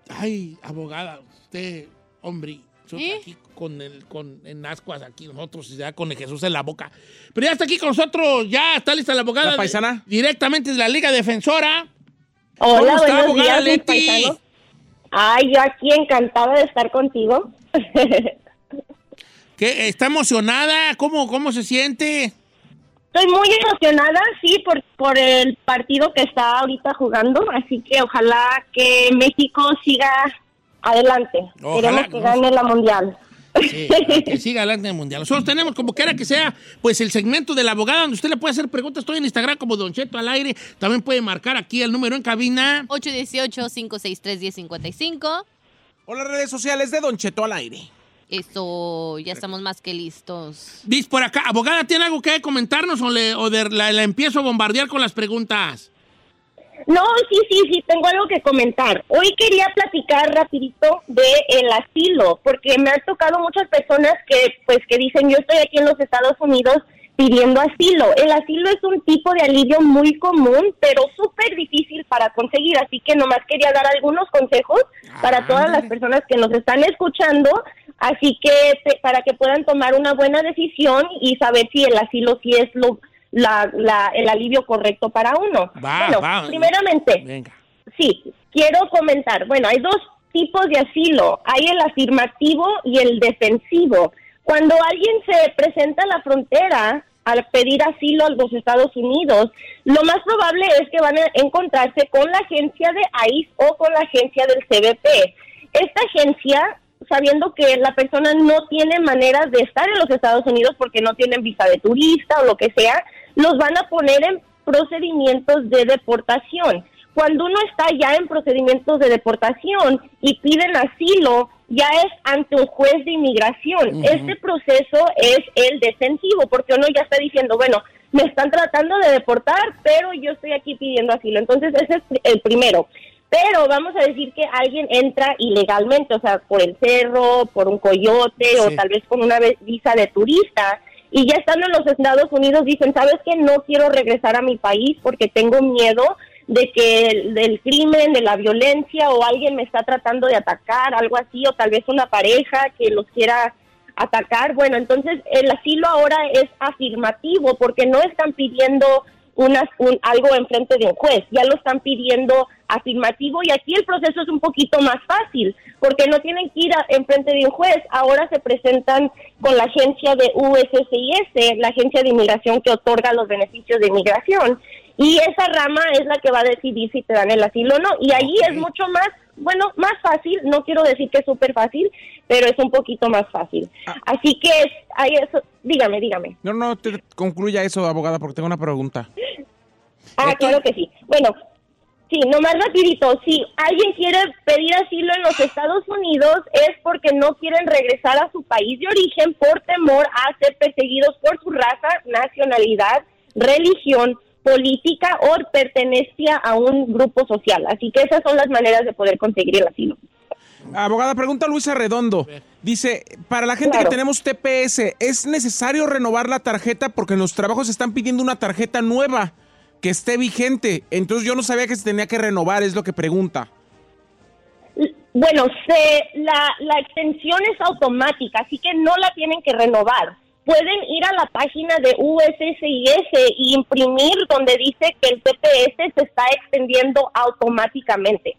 Ay, abogada, usted, hombre, nosotros ¿Eh? aquí con el, con en ascuas aquí nosotros ya con el Jesús en la boca. Pero ya está aquí con nosotros, ya está lista la abogada. ¿La paisana? Directamente de la Liga Defensora. Hola, ¿Cómo está, buenos abogada días, Leti? Ay, yo aquí encantada de estar contigo. ¿Qué, ¿Está emocionada? ¿Cómo, ¿Cómo se siente? Estoy muy emocionada, sí, por, por el partido que está ahorita jugando, así que ojalá que México siga adelante. Ojalá, Queremos que gane la mundial. Sí, que siga adelante en el mundial. Nosotros tenemos, como quiera que sea, pues el segmento de la abogada donde usted le puede hacer preguntas. Estoy en Instagram como Don Cheto al aire. También puede marcar aquí el número en cabina. 818-563-1055. O las redes sociales de Don Cheto al aire. Eso, ya estamos más que listos. Dice por acá, abogada, ¿tiene algo que comentarnos o, le, o de- la, la empiezo a bombardear con las preguntas? No, sí, sí, sí, tengo algo que comentar. Hoy quería platicar rapidito de el asilo, porque me han tocado muchas personas que, pues, que dicen, yo estoy aquí en los Estados Unidos pidiendo asilo. El asilo es un tipo de alivio muy común, pero súper difícil para conseguir, así que nomás quería dar algunos consejos para todas las personas que nos están escuchando, así que para que puedan tomar una buena decisión y saber si el asilo sí es lo, la, la- el alivio correcto para uno. Va, bueno, va. primeramente, Venga. Sí, quiero comentar. Bueno, hay dos tipos de asilo. Hay el afirmativo y el defensivo. Cuando alguien se presenta a la frontera al pedir asilo a los Estados Unidos, lo más probable es que van a encontrarse con la agencia de ICE o con la agencia del CBP. Esta agencia, sabiendo que la persona no tiene maneras de estar en los Estados Unidos porque no tienen visa de turista o lo que sea, los van a poner en procedimientos de deportación. Cuando uno está ya en procedimientos de deportación y piden asilo, ya es ante un juez de inmigración. Este proceso es el defensivo, porque uno ya está diciendo, bueno, me están tratando de deportar, pero yo estoy aquí pidiendo asilo. Entonces, ese es el primero. Pero vamos a decir que alguien entra ilegalmente, o sea, por el cerro, por un coyote o tal vez con una visa de turista. Y ya estando en los Estados Unidos dicen, ¿sabes qué? No quiero regresar a mi país porque tengo miedo de que el, del crimen, de la violencia o alguien me está tratando de atacar, algo así, o tal vez una pareja que los quiera atacar. Bueno, entonces el asilo ahora es afirmativo porque no están pidiendo unas, un, algo enfrente de un juez, ya lo están pidiendo afirmativo y aquí el proceso es un poquito más fácil porque no tienen que ir a- enfrente de un juez, ahora se presentan con la agencia de USCIS, la agencia de inmigración que otorga los beneficios de inmigración. Y esa rama es la que va a decidir si te dan el asilo o no. Y ahí es mucho más bueno, más fácil, no quiero decir que es súper fácil, pero es un poquito más fácil. Así que es, hay eso, dígame, dígame. No, no, te concluya eso, abogada, porque tengo una pregunta. Ah, claro que sí. Bueno, sí, nomás rapidito, si alguien quiere pedir asilo en los Estados Unidos es porque no quieren regresar a su país de origen por temor a ser perseguidos por su raza, nacionalidad, religión, política o pertenencia a un grupo social. Así que esas son las maneras de poder conseguir el asilo. Abogada, pregunta Luisa Redondo. Dice, para la gente Claro. que tenemos TPS, ¿es necesario renovar la tarjeta? Porque en los trabajos están pidiendo una tarjeta nueva que esté vigente. Entonces yo no sabía que se tenía que renovar, es lo que pregunta. Bueno, se, la, la extensión es automática, así que no la tienen que renovar. Pueden ir a la página de USCIS y imprimir donde dice que el TPS se está extendiendo automáticamente.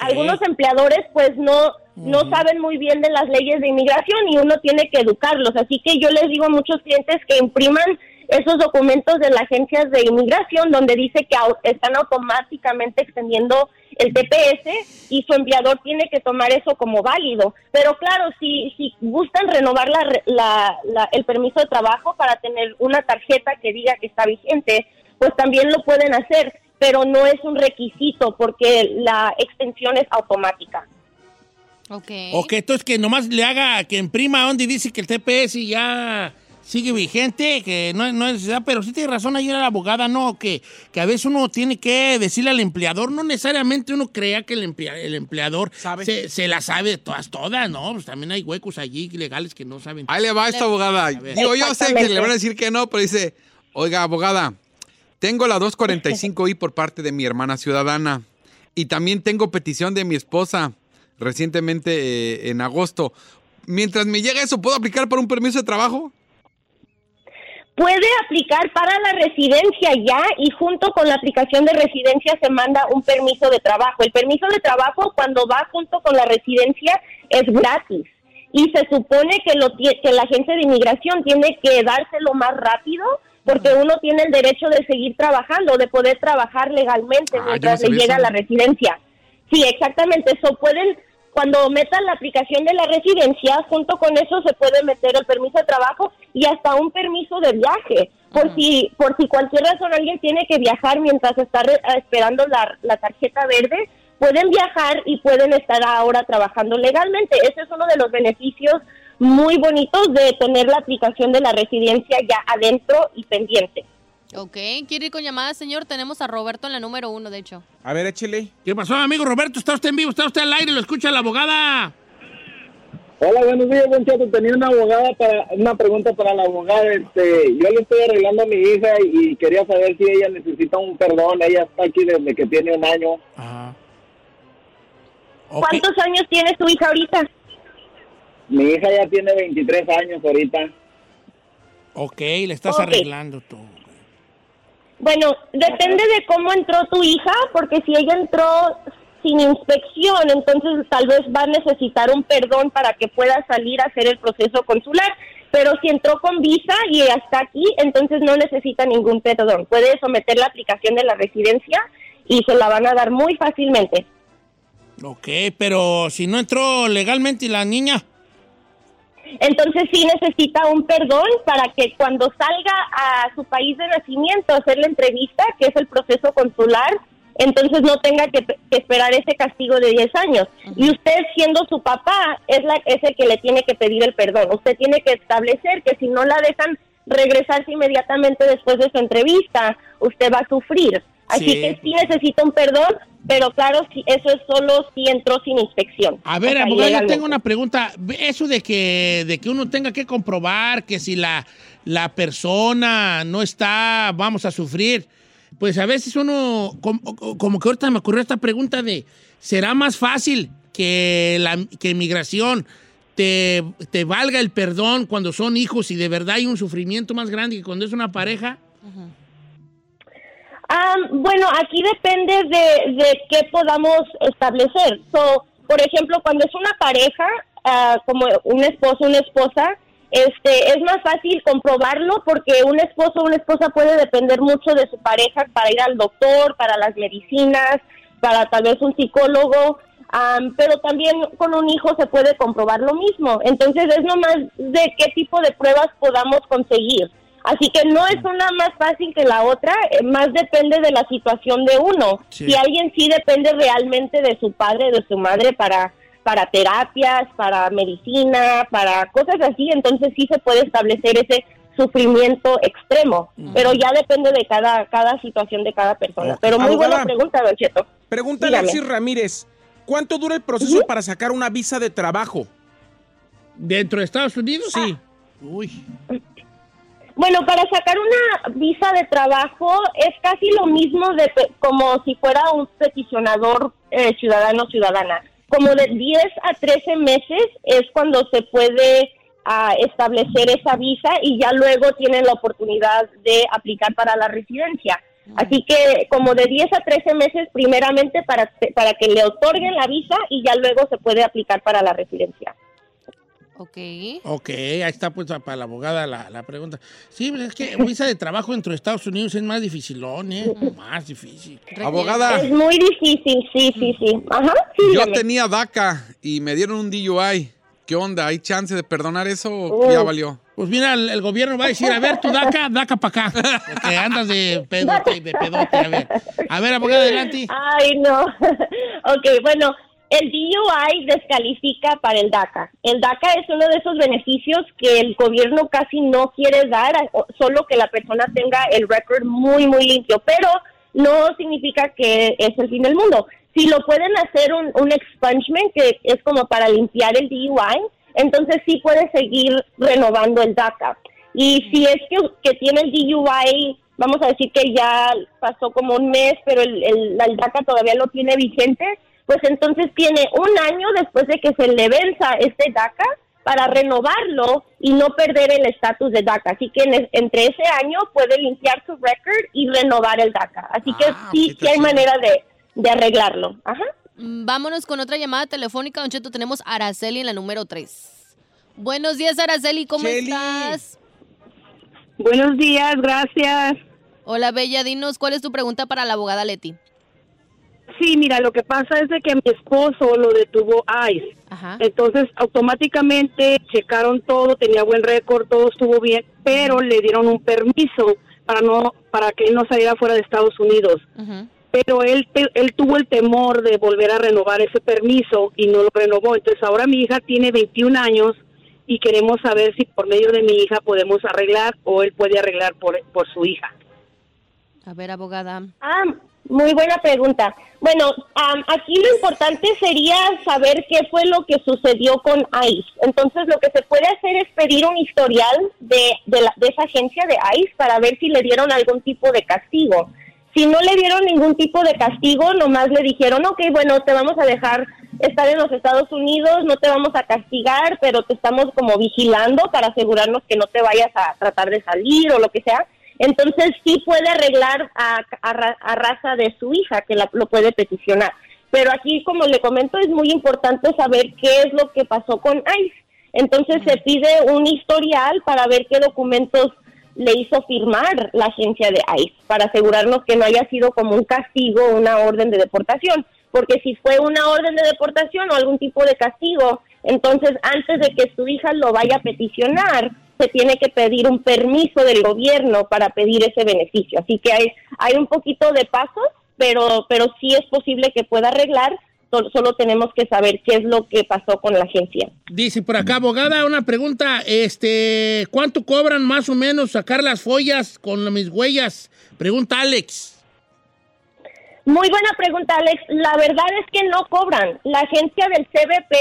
Algunos empleadores pues no, no saben muy bien de las leyes de inmigración y uno tiene que educarlos. Así que yo les digo a muchos clientes que impriman esos documentos de las agencias de inmigración donde dice que au- están automáticamente extendiendo el TPS y su empleador tiene que tomar eso como válido. Pero claro, si, si gustan renovar la, re- la- la- el permiso de trabajo para tener una tarjeta que diga que está vigente, pues también lo pueden hacer, pero no es un requisito porque la extensión es automática. Ok. Ok, entonces que nomás le haga, que imprima donde dice que el TPS ya sigue vigente, que no, no es necesidad, pero sí tiene razón ayer la abogada, ¿no? Que, que a veces uno tiene que decirle al empleador, no necesariamente uno crea que el, emplea- el empleador se, se la sabe todas, todas, ¿no? Pues también hay huecos allí legales que no saben. Ahí le va esta abogada. Digo, yo sé que le van a decir que no, pero dice, oiga, abogada, tengo la 245I por parte de mi hermana ciudadana y también tengo petición de mi esposa recientemente eh, en agosto. Mientras me llega eso, ¿puedo aplicar para un permiso de trabajo? Puede aplicar para la residencia ya y junto con la aplicación de residencia se manda un permiso de trabajo. El permiso de trabajo cuando va junto con la residencia es gratis y se supone que, lo, que la agencia de inmigración tiene que dárselo más rápido porque uno tiene el derecho de seguir trabajando, de poder trabajar legalmente Ah, mientras no le llega eso. la residencia. Sí, exactamente. Eso pueden, cuando metan la aplicación de la residencia, junto con eso se puede meter el permiso de trabajo y hasta un permiso de viaje. Por si, por si cualquier razón alguien tiene que viajar mientras está re- esperando la, la tarjeta verde, pueden viajar y pueden estar ahora trabajando legalmente. Ese es uno de los beneficios muy bonitos de tener la aplicación de la residencia ya adentro y pendiente. Ok, ¿quiere ir con llamada, señor? Tenemos a Roberto en la número uno, de hecho. A ver, échele. ¿Qué pasó, amigo Roberto? ¿Está usted en vivo? ¿Está usted al aire? ¿Lo escucha la abogada? Hola, buenos días, Don Cheto. Tenía una abogada para una pregunta para la abogada. Este, yo le estoy arreglando a mi hija y quería saber si ella necesita un perdón. Ella está aquí desde que tiene un año. ¿Cuántos años tiene su hija ahorita? Mi hija ya tiene 23 años ahorita. Ok, le estás arreglando tú. Bueno, depende de cómo entró tu hija, porque si ella entró sin inspección, entonces tal vez va a necesitar un perdón para que pueda salir a hacer el proceso consular. Pero si entró con visa y está aquí, entonces no necesita ningún perdón. Puede someter la aplicación de la residencia y se la van a dar muy fácilmente. Ok, pero si no entró legalmente la niña. Entonces sí necesita un perdón para que cuando salga a su país de nacimiento a hacer la entrevista, que es el proceso consular, entonces no tenga que, que esperar ese castigo de 10 años. Y usted siendo su papá es, la, es el que le tiene que pedir el perdón. Usted tiene que establecer que si no la dejan regresarse inmediatamente después de su entrevista, usted va a sufrir. Así Sí. que sí necesita un perdón, pero claro, si eso es solo si entró sin inspección. A ver, abogado, yo tengo una pregunta. Eso de que, de que uno tenga que comprobar que si la, la persona no está, vamos a sufrir, pues a veces uno, como, como que ahorita me ocurrió esta pregunta de, ¿será más fácil que, la, que migración te, te valga el perdón cuando son hijos y de verdad hay un sufrimiento más grande que cuando es una pareja? Bueno, aquí depende de, de qué podamos establecer. So, por ejemplo, cuando es una pareja, ah, como un esposo, una esposa, este, es más fácil comprobarlo porque un esposo o una esposa puede depender mucho de su pareja para ir al doctor, para las medicinas, para tal vez un psicólogo. Pero también con un hijo se puede comprobar lo mismo. Entonces es nomás de qué tipo de pruebas podamos conseguir. Así que no es una más fácil que la otra, eh, más depende de la situación de uno. Sí. Si alguien sí depende realmente de su padre, de su madre para para terapias, para medicina, para cosas así, entonces sí se puede establecer ese sufrimiento extremo, pero ya depende de cada cada situación de cada persona. Pero muy Abogada. buena pregunta, Don Cheto. Pregunta. Alexis Ramírez. ¿Cuánto dura el proceso para sacar una visa de trabajo? ¿Dentro de Estados Unidos? Sí. Uy. Bueno, para sacar una visa de trabajo es casi lo mismo de como si fuera un peticionador eh, ciudadano o ciudadana. Como de 10 a 13 meses es cuando se puede ah, establecer esa visa y ya luego tienen la oportunidad de aplicar para la residencia. Así que como de 10 a 13 meses primeramente para, para que le otorguen la visa y ya luego se puede aplicar para la residencia. Ok. Ok, ahí está pues para la abogada la, la pregunta. Sí, pues, es que visa de trabajo dentro de Estados Unidos es más dificilón, ¿eh? Más difícil. Abogada. Es muy difícil, sí, sí, sí. Ajá, sí, Yo dígame. tenía DACA y me dieron un DUI. ¿Qué onda? ¿Hay chance de perdonar eso o ya valió? Pues mira, el, el gobierno va a decir, a ver, tu DACA, DACA para acá. Porque andas de pedote, de pedote. A ver, a ver abogada, adelante. Ay, no. ok, bueno, el DUI descalifica para el DACA. El DACA es uno de esos beneficios que el gobierno casi no quiere dar, solo que la persona tenga el récord muy, muy limpio, pero no significa que es el fin del mundo. Si lo pueden hacer un, un expungement, que es como para limpiar el DUI, entonces sí puede seguir renovando el DACA. Y si es que, que tiene el DUI, vamos a decir que ya pasó como un mes, pero el, el, el DACA todavía lo tiene vigente, pues entonces tiene un año después de que se le venza este DACA para renovarlo y no perder el estatus de DACA. Así que en es- entre ese año puede limpiar su record y renovar el DACA. Así que sí, sí hay manera de, de arreglarlo. Ajá. Mm, Vámonos con otra llamada telefónica, Don Cheto. Tenemos a Araceli en la número 3. Buenos días, Araceli, ¿cómo estás? Buenos días, gracias. Hola, Bella, dinos, ¿cuál es tu pregunta para la abogada Leti? Sí, mira, lo que pasa es de que mi esposo lo detuvo ICE. Entonces, automáticamente checaron todo, tenía buen récord, todo estuvo bien, pero le dieron un permiso para no para que él no saliera fuera de Estados Unidos. Pero él te- él tuvo el temor de volver a renovar ese permiso y no lo renovó. Entonces, ahora mi hija tiene 21 años y queremos saber si por medio de mi hija podemos arreglar o él puede arreglar por, por su hija. A ver, abogada. Ah, muy buena pregunta. Bueno, am, aquí lo importante sería saber qué fue lo que sucedió con ICE. Entonces, lo que se puede hacer es pedir un historial de, de, la- de esa agencia de ICE para ver si le dieron algún tipo de castigo. Si no le dieron ningún tipo de castigo, nomás le dijeron, ok, bueno, te vamos a dejar estar en los Estados Unidos, no te vamos a castigar, pero te estamos como vigilando para asegurarnos que no te vayas a tratar de salir o lo que sea. Entonces sí puede arreglar a, a a raza de su hija, que la- lo puede peticionar. Pero aquí, como le comento, es muy importante saber qué es lo que pasó con ICE. Entonces se pide un historial para ver qué documentos le hizo firmar la agencia de ICE, para asegurarnos que no haya sido como un castigo o una orden de deportación. Porque si fue una orden de deportación o algún tipo de castigo, entonces antes de que su hija lo vaya a peticionar, se tiene que pedir un permiso del gobierno para pedir ese beneficio. Así que hay, hay un poquito de pasos, pero, pero sí es posible que pueda arreglar, solo, solo tenemos que saber qué es lo que pasó con la agencia. Dice por acá, abogada, una pregunta. Este, ¿cuánto cobran más o menos sacar las follas con mis huellas? Pregunta Alex. Muy buena pregunta, Alex. La verdad es que no cobran. La agencia del CBP,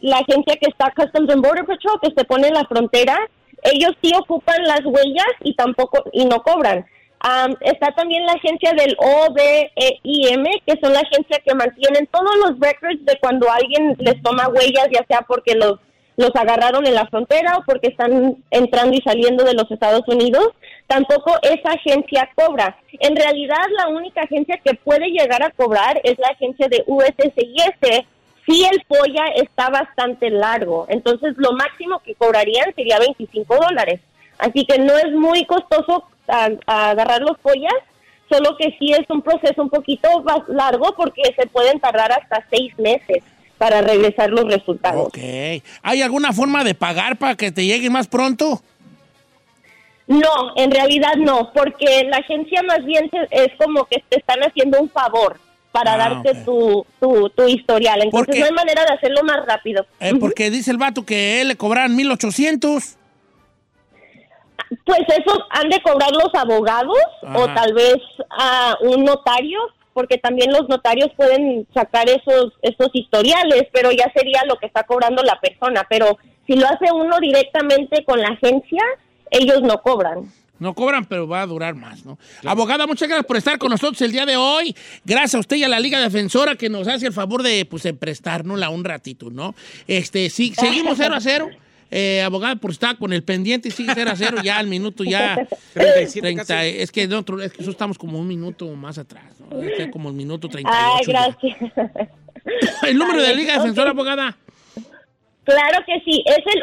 la agencia que está Customs and Border Patrol, que se pone en la frontera, ellos sí ocupan las huellas y tampoco y no cobran. Am, está también la agencia del OBIM, que son la agencia que mantienen todos los records de cuando alguien les toma huellas, ya sea porque los los agarraron en la frontera o porque están entrando y saliendo de los Estados Unidos, tampoco esa agencia cobra. En realidad, la única agencia que puede llegar a cobrar es la agencia de USCIS, si el polla está bastante largo. Entonces, lo máximo que cobrarían sería 25 dólares. Así que no es muy costoso a- a agarrar los pollas, solo que sí es un proceso un poquito más largo porque se pueden tardar hasta seis meses para regresar los resultados. Ok. ¿Hay alguna forma de pagar para que te lleguen más pronto? No, en realidad no, porque la agencia más bien es como que te están haciendo un favor para Ah, darte tu, tu, tu historial. Entonces Porque- no hay manera de hacerlo más rápido. Eh, porque dice el vato que él le cobraron 1800. Pues eso han de cobrar los abogados o tal vez a un notario, porque también los notarios pueden sacar esos, esos historiales, pero ya sería lo que está cobrando la persona. Pero si lo hace uno directamente con la agencia, ellos no cobran. No cobran, pero va a durar más, ¿no? Abogada, muchas gracias por estar con nosotros el día de hoy. Gracias a usted y a la Liga Defensora que nos hace el favor de, pues, de prestárnosla un ratito, ¿no? Este, sí, seguimos 0 a 0. Eh, abogada, por estar con el pendiente, sigue 0 a 0 ya al minuto ya. 37 30, es que nosotros, es que eso estamos como un minuto más atrás, ¿no? Este, como el minuto 38. Ay, ya. gracias. El número de la Liga. Defensora, abogada. Claro que sí, es el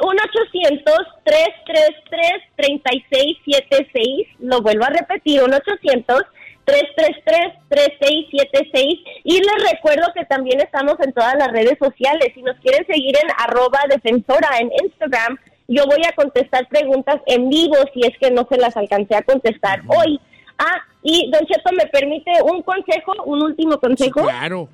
1-800-333-3676. Lo vuelvo a repetir, 1-800-333-3676. Y les recuerdo que también estamos en todas las redes sociales. Si nos quieren seguir en arroba defensora en Instagram, yo voy a contestar preguntas en vivo si es que no se las alcancé a contestar hoy. Ah, y Don Cheto, ¿me permite un consejo, un último consejo? Claro.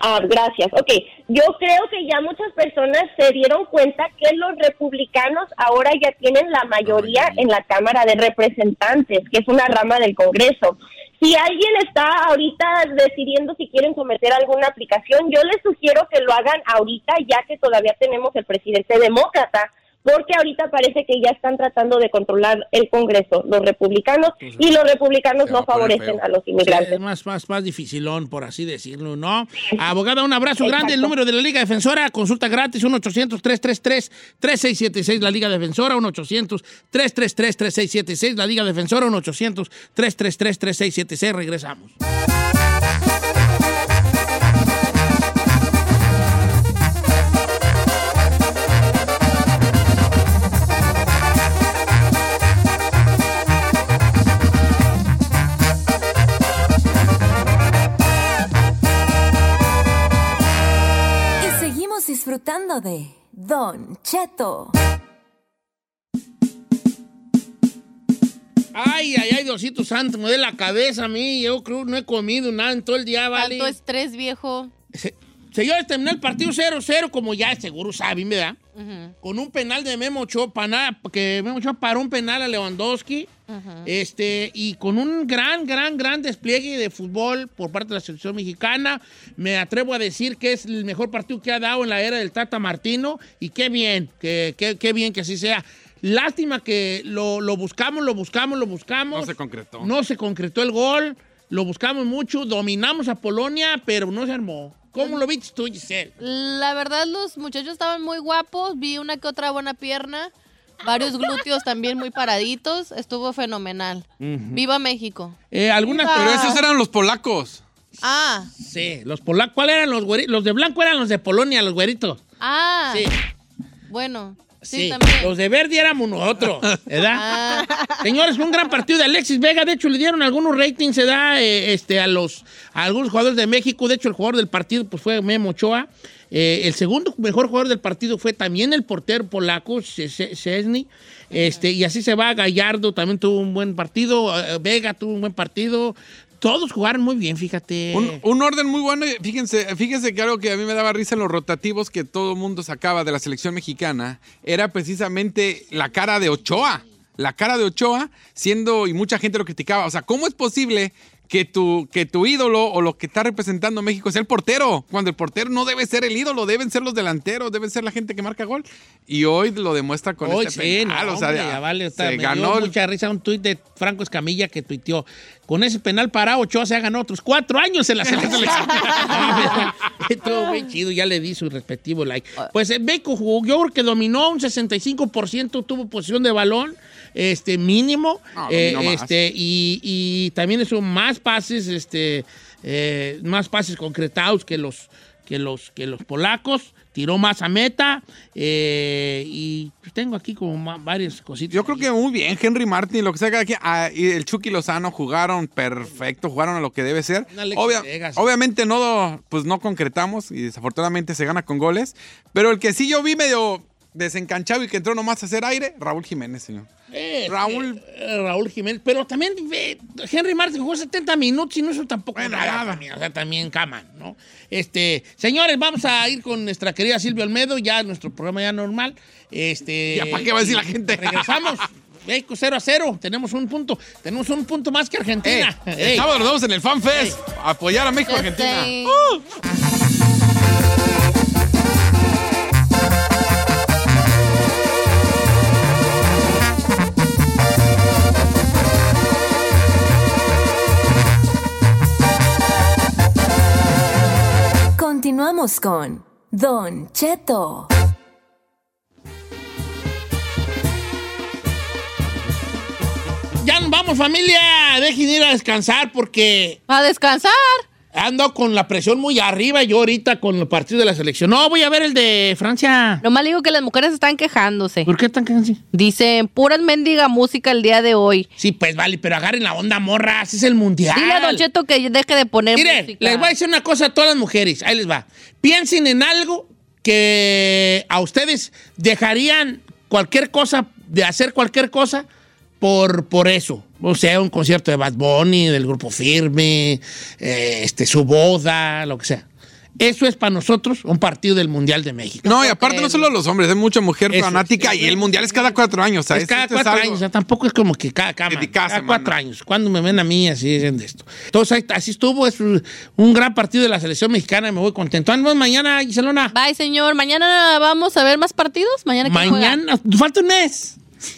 Ah, gracias. Ok, yo creo que ya muchas personas se dieron cuenta que los republicanos ahora ya tienen la mayoría en la Cámara de Representantes, que es una rama del Congreso. Si alguien está ahorita decidiendo si quieren someter alguna aplicación, yo les sugiero que lo hagan ahorita, ya que todavía tenemos el presidente demócrata, porque ahorita parece que ya están tratando de controlar el Congreso, los republicanos, y los republicanos no favorecen a los inmigrantes. Es más, más, más dificilón, por así decirlo, ¿no? Abogada, un abrazo grande. El número de la Liga Defensora, consulta gratis, 1-800-333-3676, la Liga Defensora, 1-800-333-3676, la Liga Defensora, 1-800-333-3676. Regresamos. De Don Cheto. Ay, ay, ay, Diosito Santo, me duele la cabeza a mí. Yo creo que no he comido nada en todo el día, ¿vale? Tanto estrés, viejo. Señores, terminó el partido 0-0, como ya seguro saben, ¿verdad? Con un penal de Memo Ochoa, que Memo Ochoa paró un penal a Lewandowski. Este, y con un gran, gran, gran despliegue de fútbol por parte de la selección mexicana. Me atrevo a decir que es el mejor partido que ha dado en la era del Tata Martino. Y qué bien, que, que- qué bien que así sea. Lástima que lo, lo buscamos, lo buscamos, lo buscamos. No se concretó. No se concretó el gol. Lo buscamos mucho. Dominamos a Polonia, pero no se armó. ¿Cómo lo viste tú, Giselle? La verdad, los muchachos estaban muy guapos. Vi una que otra buena pierna. Varios glúteos también muy paraditos. Estuvo fenomenal. Viva México. Eh, algunas, Viva. Pero esos eran los polacos. Ah, Sí, los polacos. ¿Cuáles eran los güeritos? Los de blanco eran los de Polonia, los güeritos. ah. Sí. Bueno, sí, los de Verdi éramos nosotros, ¿verdad? Ah. Señores, fue un gran partido de Alexis Vega. De hecho, le dieron algunos ratings, se da este, a los a algunos jugadores de México. De hecho, el jugador del partido pues, fue Memo Ochoa. Eh, el segundo mejor jugador del partido fue también el portero polaco, Szczesny. Este, y así se va. Gallardo también tuvo un buen partido. eh, Vega tuvo un buen partido. Todos jugaron muy bien, fíjate. Un, orden muy bueno. Fíjense, fíjense que algo que a mí me daba risa en los rotativos que todo mundo sacaba de la selección mexicana era precisamente la cara de Ochoa. La cara de Ochoa, siendo, y mucha gente lo criticaba. O sea, ¿cómo es posible que tu, que tu ídolo o lo que está representando México sea el portero? Cuando el portero no debe ser el ídolo, deben ser los delanteros, deben ser la gente que marca gol. Y hoy lo demuestra con Hoy este sí, penal. no, o sea, hombre, ya ya vale, está- se me ganó dio el- mucha risa un tuit de Franco Escamilla que tuiteó. Con ese penal parado, Ochoa se ha ganado otros cuatro años en la selección. Estuvo muy chido, ya le di su respectivo like. Pues eh, México jugó, yo creo que dominó un 65%, tuvo posición de balón, este mínimo, No, eh, este y, y también hizo más pases, este, eh, más pases concretados que los que los que los polacos. Tiró más a meta eh, y tengo aquí como varias cositas. Yo creo que muy bien, Henry Martin, lo que sea cada quien. Ah, el Chucky Lozano jugaron perfecto, jugaron a lo que debe ser. Obvia-. Obviamente no, pues no concretamos y desafortunadamente se gana con goles. Pero el que sí yo vi medio desencanchado y que entró nomás a hacer aire, Raúl Jiménez, señor. Eh, Raúl. eh, Raúl Jiménez. Pero también eh, Henry Martin jugó 70 minutos y no hizo tampoco nada. también, o sea, también cama, ¿no? Este, señores, vamos a ir con nuestra querida Silvia Olmedo, ya nuestro programa ya normal. Este, ¿Ya para qué va a decir la gente? Regresamos. México 0 a 0. Tenemos un punto. Tenemos un punto más que Argentina. El Ey. sábado nos vemos en el Fan Fest. Apoyar a México Con Don Cheto. Ya nos vamos, familia. Dejen ir a descansar porque A descansar. Ando con la presión muy arriba. Yo ahorita con el partido de la selección. No, voy a ver el de Francia. Nomás le digo que las mujeres están quejándose. ¿Por qué están quejándose? Dicen, puras mendiga música el día de hoy. Sí, pues vale, pero agarren la onda, morra. Así es el mundial. Dile a Don Cheto que deje de poner Mire, música. les voy a decir una cosa a todas las mujeres. Ahí les va. Piensen en algo que a ustedes dejarían cualquier cosa, de hacer cualquier cosa por, por eso. O sea, un concierto de Bad Bunny, del grupo Firme, eh, este, su boda, lo que sea. Eso es para nosotros un partido del Mundial de México. No, y aparte no solo los hombres, hay mucha mujer Eso, fanática y el mundial es cada cuatro años. Es ¿sabes? cada es cuatro algo- años, o sea, tampoco es como que cada, cada, De cada cada semana. cuatro años. Cuando me ven a mí así dicen de esto. Entonces ahí- así estuvo, es un gran partido de la selección mexicana, me voy contento. Nos vemos mañana, Giselona. Bye, señor. Mañana vamos a ver más partidos. Mañana juega? Mañana, falta un mes.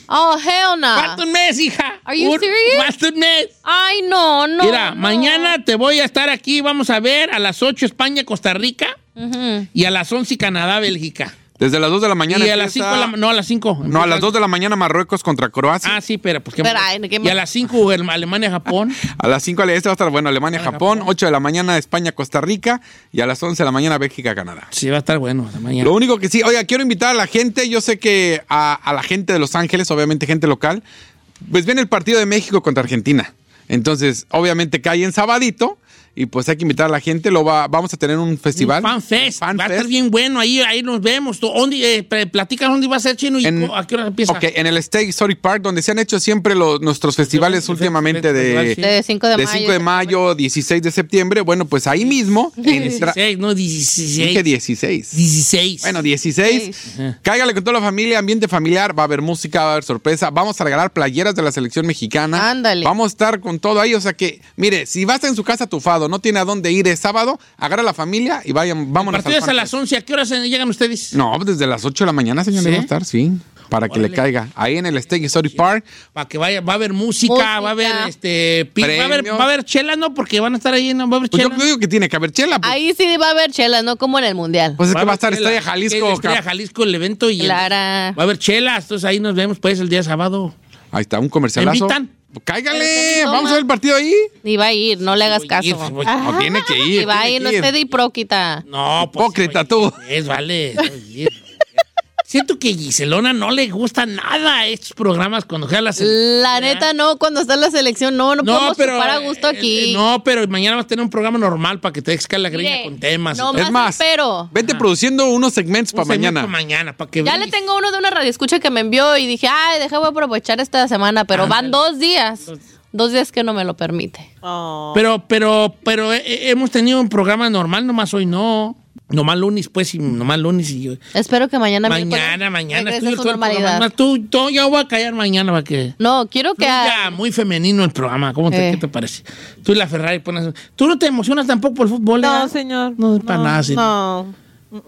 Oh, hell no. Falta un mes, hija. Are you Un- serious? Falta un mes. Ay, no, no. Mira, no. mañana te voy a estar aquí, vamos a ver a las 8 España, Costa Rica Ujú. y a las 11 Canadá, Bélgica. Desde las 2 de la mañana. y a las 5, empieza- no, a las 5. No, a las 2 de la mañana Marruecos contra Croacia. Ah, sí, pero pues qué Pero, ay, ¿qué Y a las 5 Alemania, Japón. A las 5 este va a estar, bueno, Alemania, Japón. 8 de la mañana España, Costa Rica. Y a las 11 de la mañana Bélgica, Canadá. Sí, va a estar bueno la mañana. Lo único que sí, oiga, quiero invitar a la gente, yo sé que a, a la gente de Los Ángeles, obviamente gente local, pues viene el partido de México contra Argentina. Entonces, obviamente cae en sabadito y pues hay que invitar a la gente. Lo va, vamos a tener un festival. Un fan fest. va a estar bien bueno. Ahí, ahí nos vemos. ¿Tú- ¿Dónde, eh, platica dónde va a ser chino y co- a qué hora empieza. Ok, en el State Story Park, donde se han hecho siempre los, nuestros festivales últimamente de, De 5 de, de mayo. 5 de mayo, 16 de septiembre. Bueno, pues ahí mismo. en tra- 16, no 16. Dije 16. 16. Bueno, 16. Cáigale con toda la familia, ambiente familiar, va a haber música, va a haber sorpresa. Vamos a regalar playeras de la selección mexicana. Ándale. Vamos a estar con todo ahí. O sea que, mire, si vas en su casa tufado, no tiene a dónde ir, es sábado, agarra a la familia y vayan, vámonos Partido es al a las 11. ¿A qué horas llegan ustedes? No, pues desde las 8 de la mañana, señor, ¿Sí? debe estar, sí. Para que le caiga. Ahí en el State Story Park. Para que vaya, va a haber música, Música. va a haber este va a haber, va a haber chela, ¿no? Porque van a estar ahí, ¿no? Va a haber Pues chela. yo digo que tiene que haber chela. Pues, Ahí sí va a haber chelas, no como en el mundial. pues es que va a estar chela. Estrella Jalisco. Estrella Jalisco el evento y el- Clara. va a haber chelas. Entonces ahí nos vemos pues el día sábado. Ahí está, un comercialazo. ¿Me invitan? Cáigale, vamos a ver el partido ahí. Ni va a ir, no le hagas ir, caso. voy- No tiene que ir. Ni va a ir, no esté de hipócrita. No, pues. Hipócrita tú. Es, vale. Voy a. Siento que Giselona no le gusta nada a estos programas cuando juega la selección. La neta no, cuando está en la selección no, no, podemos chupar a gusto eh, aquí. eh, no, pero mañana vas a tener un programa normal para que te dejes la greña Mire, con temas. y no Es más, espero. vete produciendo unos segmentos Un para segmento mañana. mañana, para que Ya le tengo uno de una radio escucha que me envió y dije, ay, déjame aprovechar esta semana, pero van dos días. Dos días que no me lo permite. Pero, pero, pero eh, eh, hemos tenido un programa normal, nomás hoy no. Nomás lunes, pues, y nomás lunes y yo. Espero que mañana Mañana, mañana. estoy su normalidad. Tú, tú, ya voy a callar mañana para que. No, quiero que... Ya, muy femenino el programa. ¿Cómo te, Eh. ¿Qué te parece? Tú y la Ferrari pones. ¿Tú no te emocionas tampoco por el fútbol? No, eh? señor. No, es para nada. sí. No.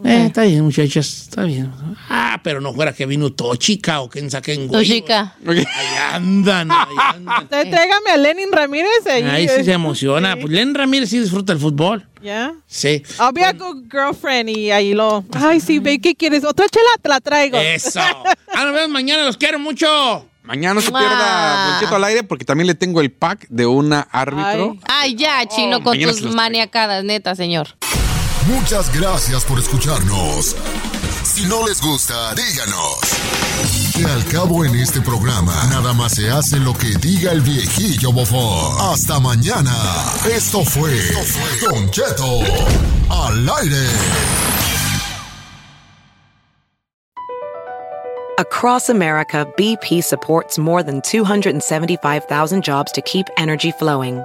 Eh, está bien, muchachas, está bien. Ah, pero no fuera que vino Tochica o quien saquen güey. Tochica. Ahí andan, ahí andan. Te- Tráigame a Lenin Ramírez ahí. Ahí sí se emociona. Pues Len Ramírez sí disfruta el fútbol. ¿Ya? Sí. I'll be a good girlfriend y ahí lo... Ay, sí, ve, ¿qué quieres? ¿Otra chela? Te la traigo. Eso. Ah, nos vemos mañana, los quiero mucho. Mañana no se pierda al aire porque también le tengo el pack de una árbitro. Ay, ya, chino, con mañana se tus maniacadas, neta, señor. Muchas gracias por escucharnos. Si no les gusta, díganos. Que al cabo en este programa, nada más se hace lo que diga el viejillo bofón. Hasta mañana. Esto fue Don Cheto al aire. Across America, BP supports more than 275,000 jobs to keep energy flowing.